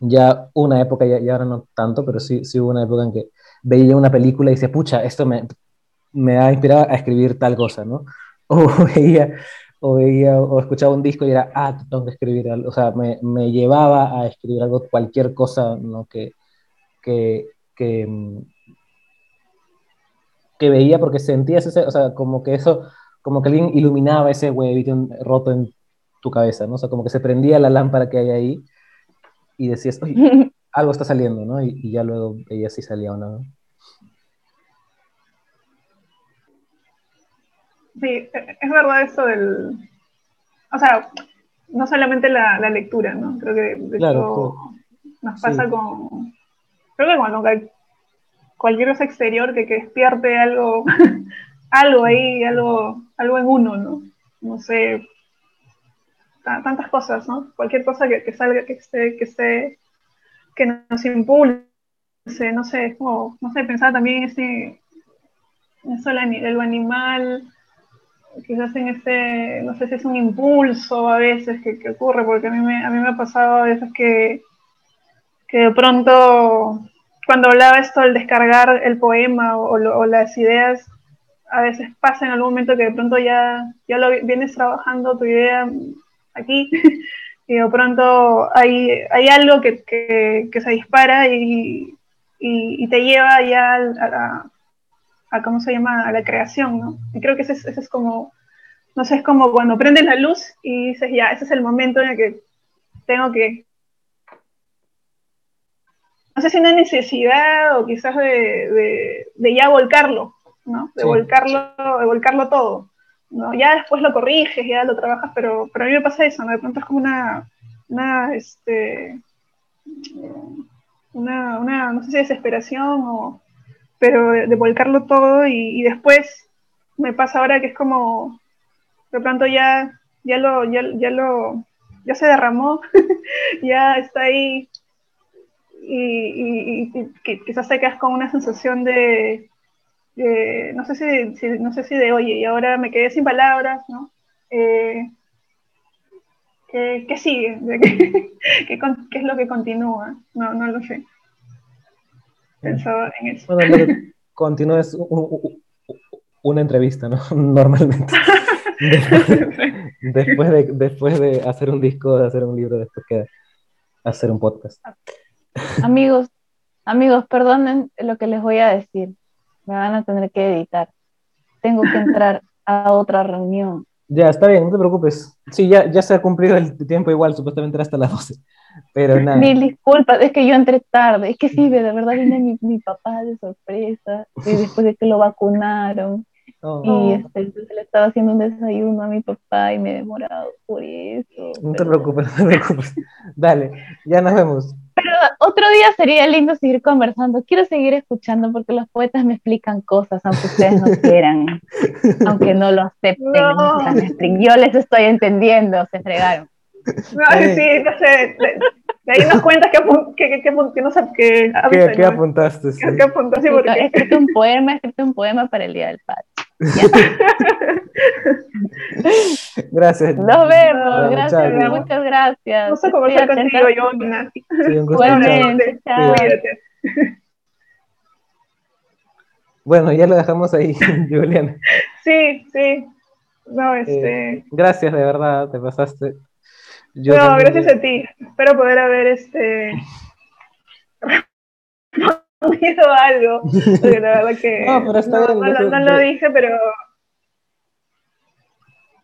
ya una época, ya, ya, ahora no tanto, pero sí, sí hubo una época en que veía una película y decía, pucha, esto me, me ha inspirado a escribir tal cosa, ¿no? O veía, o veía o escuchaba un disco y era, ah, tengo que escribir algo. O sea, me, me llevaba a escribir algo, cualquier cosa ¿no? que, que, que, mm, que veía porque sentías ese, o sea, como que eso, como que alguien iluminaba ese huevito roto en tu cabeza, ¿no? O sea, como que se prendía la lámpara que hay ahí y decías, oye, algo está saliendo, ¿no? Y, y ya luego veías si salía o no. Sí, es verdad eso del... O sea, no solamente la, la lectura, ¿no? Creo que de Claro, hecho nos pasa sí. con... Creo que cual- cualquier cosa exterior que, que despierte algo, algo ahí, algo, algo en uno, ¿no? No sé, ta- tantas cosas, ¿no? Cualquier cosa que, que salga, que esté, que esté, que nos impulse, no sé, es como, no sé, pensar también en ese, eso de lo animal, quizás en ese, no sé si es un impulso a veces que, ocurre, porque a mí, me, a mí me ha pasado a veces que, que de pronto, cuando hablaba esto del descargar el poema o, o las ideas, a veces pasa en algún momento que de pronto ya, ya lo vienes trabajando tu idea aquí y de pronto hay, hay algo que, que- que se dispara y, y- te lleva ya al- a, la, a cómo se llama a la creación, ¿no? Y creo que ese es, como, no sé, es como cuando prendes la luz y dices, ya, ese es el momento en el que tengo que, no sé si una necesidad o quizás de, de, de ya volcarlo, ¿no? De Sí. volcarlo, de volcarlo todo, ¿no? Ya después lo corriges, ya lo trabajas, pero, pero a mí me pasa eso, ¿no? De pronto es como una, una, este, una, una, no sé si desesperación o, pero de, volcarlo todo y, después me pasa ahora que es como de pronto ya ya lo ya, ya lo ya se derramó ya está ahí y, y- quizás te quedas con una sensación de, de- no sé si, no sé si de oye y ahora me quedé sin palabras no Eh, ¿qué, qué sigue? ¿De qué, qué qué es lo que continúa? No, no lo sé. Pensaba en eso. Bueno, lo que continúa es un- un- una entrevista, ¿no? Normalmente. Después, de, después de hacer un disco, de hacer un libro, después queda hacer un podcast. Amigos, amigos, perdonen lo que les voy a decir. Me van a tener que editar. Tengo que entrar a otra reunión. Ya, está bien, no te preocupes. Sí, ya, ya se ha cumplido el tiempo igual, supuestamente era hasta las 12. Pero nada. Mil disculpas, es que yo entré tarde. Es que sí, de verdad vine mi, mi papá de sorpresa, y después de que lo vacunaron. No, Y este, le estaba haciendo un desayuno a mi papá y me he demorado por eso. no te pero- preocupes, no te preocupes. Dale, ya nos vemos. Pero otro día sería lindo seguir conversando. Quiero seguir escuchando porque los poetas me explican cosas, aunque ustedes no quieran, aunque no lo acepten. No. Yo les estoy entendiendo, se fregaron. No, sí, no sé. De, de ahí nos cuentas que, que, que, que, apun- que no sé, que, ¿Qué, qué apuntaste? Sí. sí, He porque escrito un poema, he escrito un poema para el Día del Padre. Gracias. Nos vemos, Bueno, gracias, chao. muchas gracias. no sé conversar atenta. contigo, yo, Nati. Sí, un gusto. Cuídate. Bueno, ya lo dejamos ahí, Juliana. Sí, sí. No, este. Eh, gracias, de verdad, te pasaste. Yo no, también- gracias a ti. Espero poder haber este. respondido algo. Porque la verdad que. No, pero está no, bien, no lo- no dije, pero.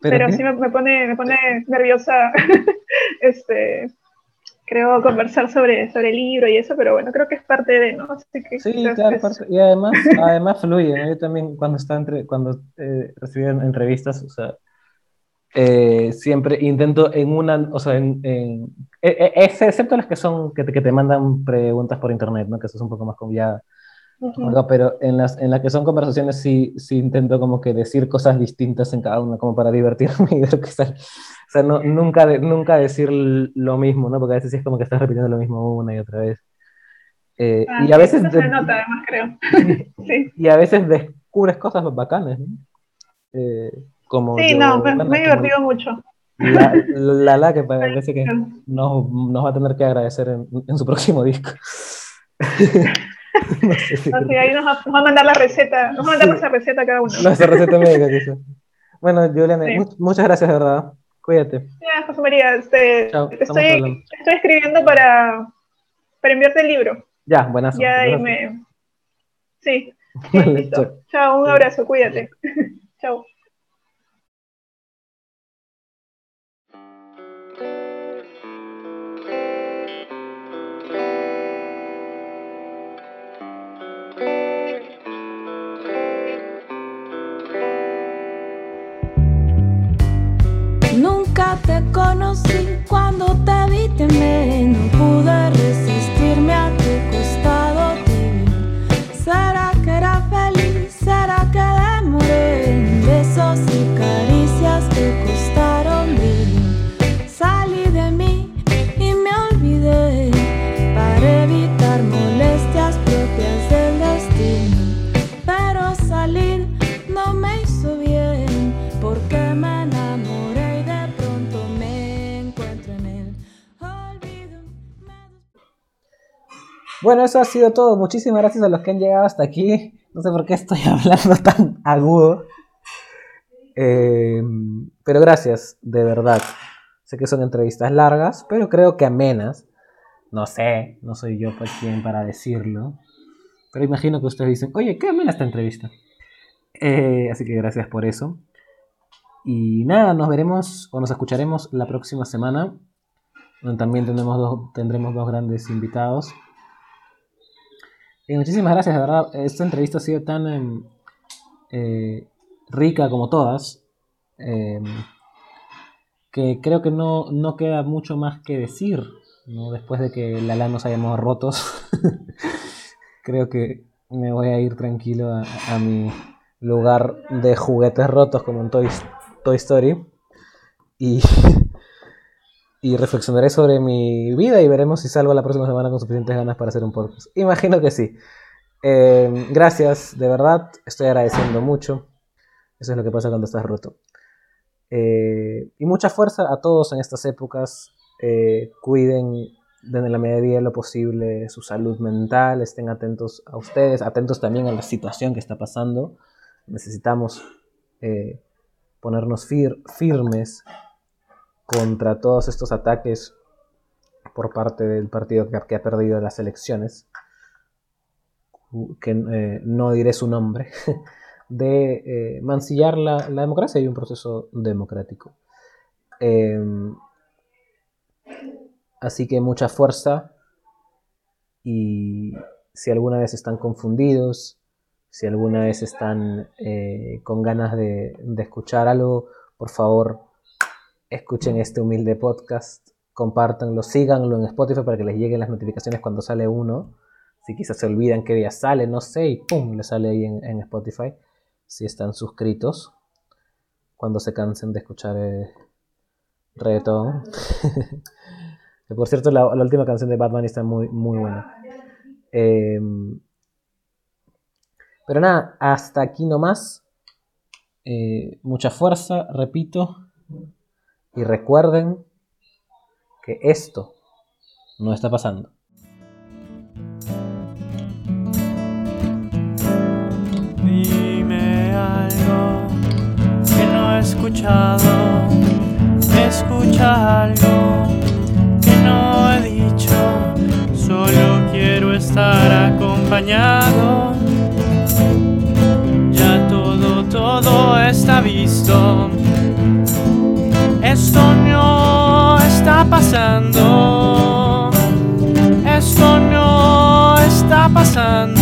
Pero, sí me, me pone, me pone nerviosa. este. Creo conversar sobre, sobre el libro y eso, pero bueno, creo que es parte de, ¿no? Así que Sí, claro, es- parte- y además, además fluye, ¿no? Yo también cuando estaba entre, cuando eh, recibí en- entrevistas, o sea, eh, siempre intento en una, o sea, en, en- e- e- excepto las que son, que te, que te mandan preguntas por internet, ¿no? Que eso es un poco más como ya, Ujú. algo, pero en las, en las que son conversaciones sí, sí intento como que decir cosas distintas en cada una, como para divertirme y ver qué sale. O sea, no, nunca, de- nunca decir lo mismo, ¿no? Porque a veces sí es como que estás repitiendo lo mismo una y otra vez. Eh, Ah, y a veces... se nota, además, creo. sí. y a veces descubres cosas bacanas, ¿no? Eh, como Sí, yo- no, me, bueno, me he divertido mucho. La, la, la que parece que nos, nos va a tener que agradecer en, en su próximo disco. no sé si No, sí, ahí nos va, a mandar la receta, nos va a mandar Sí. esa receta cada uno. no, esa receta médica quizás. Bueno, Juliana, Sí. muchas gracias, de verdad. Cuídate. Ya, José María, este, Chao, estoy, escribiendo para, para enviarte el libro. Ya, buenas. Ya ahí me... Sí, Vale, listo. Chao, un abrazo, cuídate. Chao. Eso ha sido todo. Muchísimas gracias a los que han llegado hasta aquí. No sé por qué estoy hablando tan agudo. Eh, pero gracias, de verdad. Sé que son entrevistas largas, pero creo que amenas. No sé, no soy yo pues quien para decirlo. Pero imagino que ustedes dicen, oye, qué amena esta entrevista. Eh, así que gracias por eso. Y nada, nos veremos o nos escucharemos la próxima semana. También tendremos dos, tendremos dos grandes invitados. Y muchísimas gracias, de verdad. Esta entrevista ha sido tan em, eh, rica como todas. em, que creo que no, no queda mucho más que decir. ¿no? Después de que Lala nos hayamos rotos. creo que me voy a ir tranquilo a, a mi lugar de juguetes rotos como en Toy, Toy Story. Y, y reflexionaré sobre mi vida y veremos si salgo la próxima semana con suficientes ganas para hacer un podcast. Imagino que sí. Eh, gracias, de verdad. Estoy agradeciendo mucho. Eso es lo que pasa cuando estás roto. Eh, y mucha fuerza a todos en estas épocas. Eh, cuiden de la medida de lo posible su salud mental. Estén atentos a ustedes, atentos también a la situación que está pasando. Necesitamos ponernos fir- firmes contra todos estos ataques por parte del partido que, ha perdido las elecciones, que eh, no diré su nombre, de eh, mancillar la, democracia y un proceso democrático. Eh, así que mucha fuerza y si alguna vez están confundidos, si alguna vez están eh, con ganas de escuchar algo, por favor, escuchen este humilde podcast, compártanlo, síganlo en Spotify para que les lleguen las notificaciones cuando sale uno. Si quizás se olvidan qué día sale, no sé, y pum, le sale ahí en, Spotify. Si están suscritos, cuando se cansen de escuchar eh, por cierto, la, última canción de Batman está muy, muy buena. Eh, pero nada, hasta aquí nomás. Eh, mucha fuerza, repito. Y recuerden que esto no está pasando. Dime algo que no he escuchado. Escucha algo que no he dicho. Solo quiero estar acompañado. Ya todo, todo está visto. Esto no está pasando. Esto no está pasando.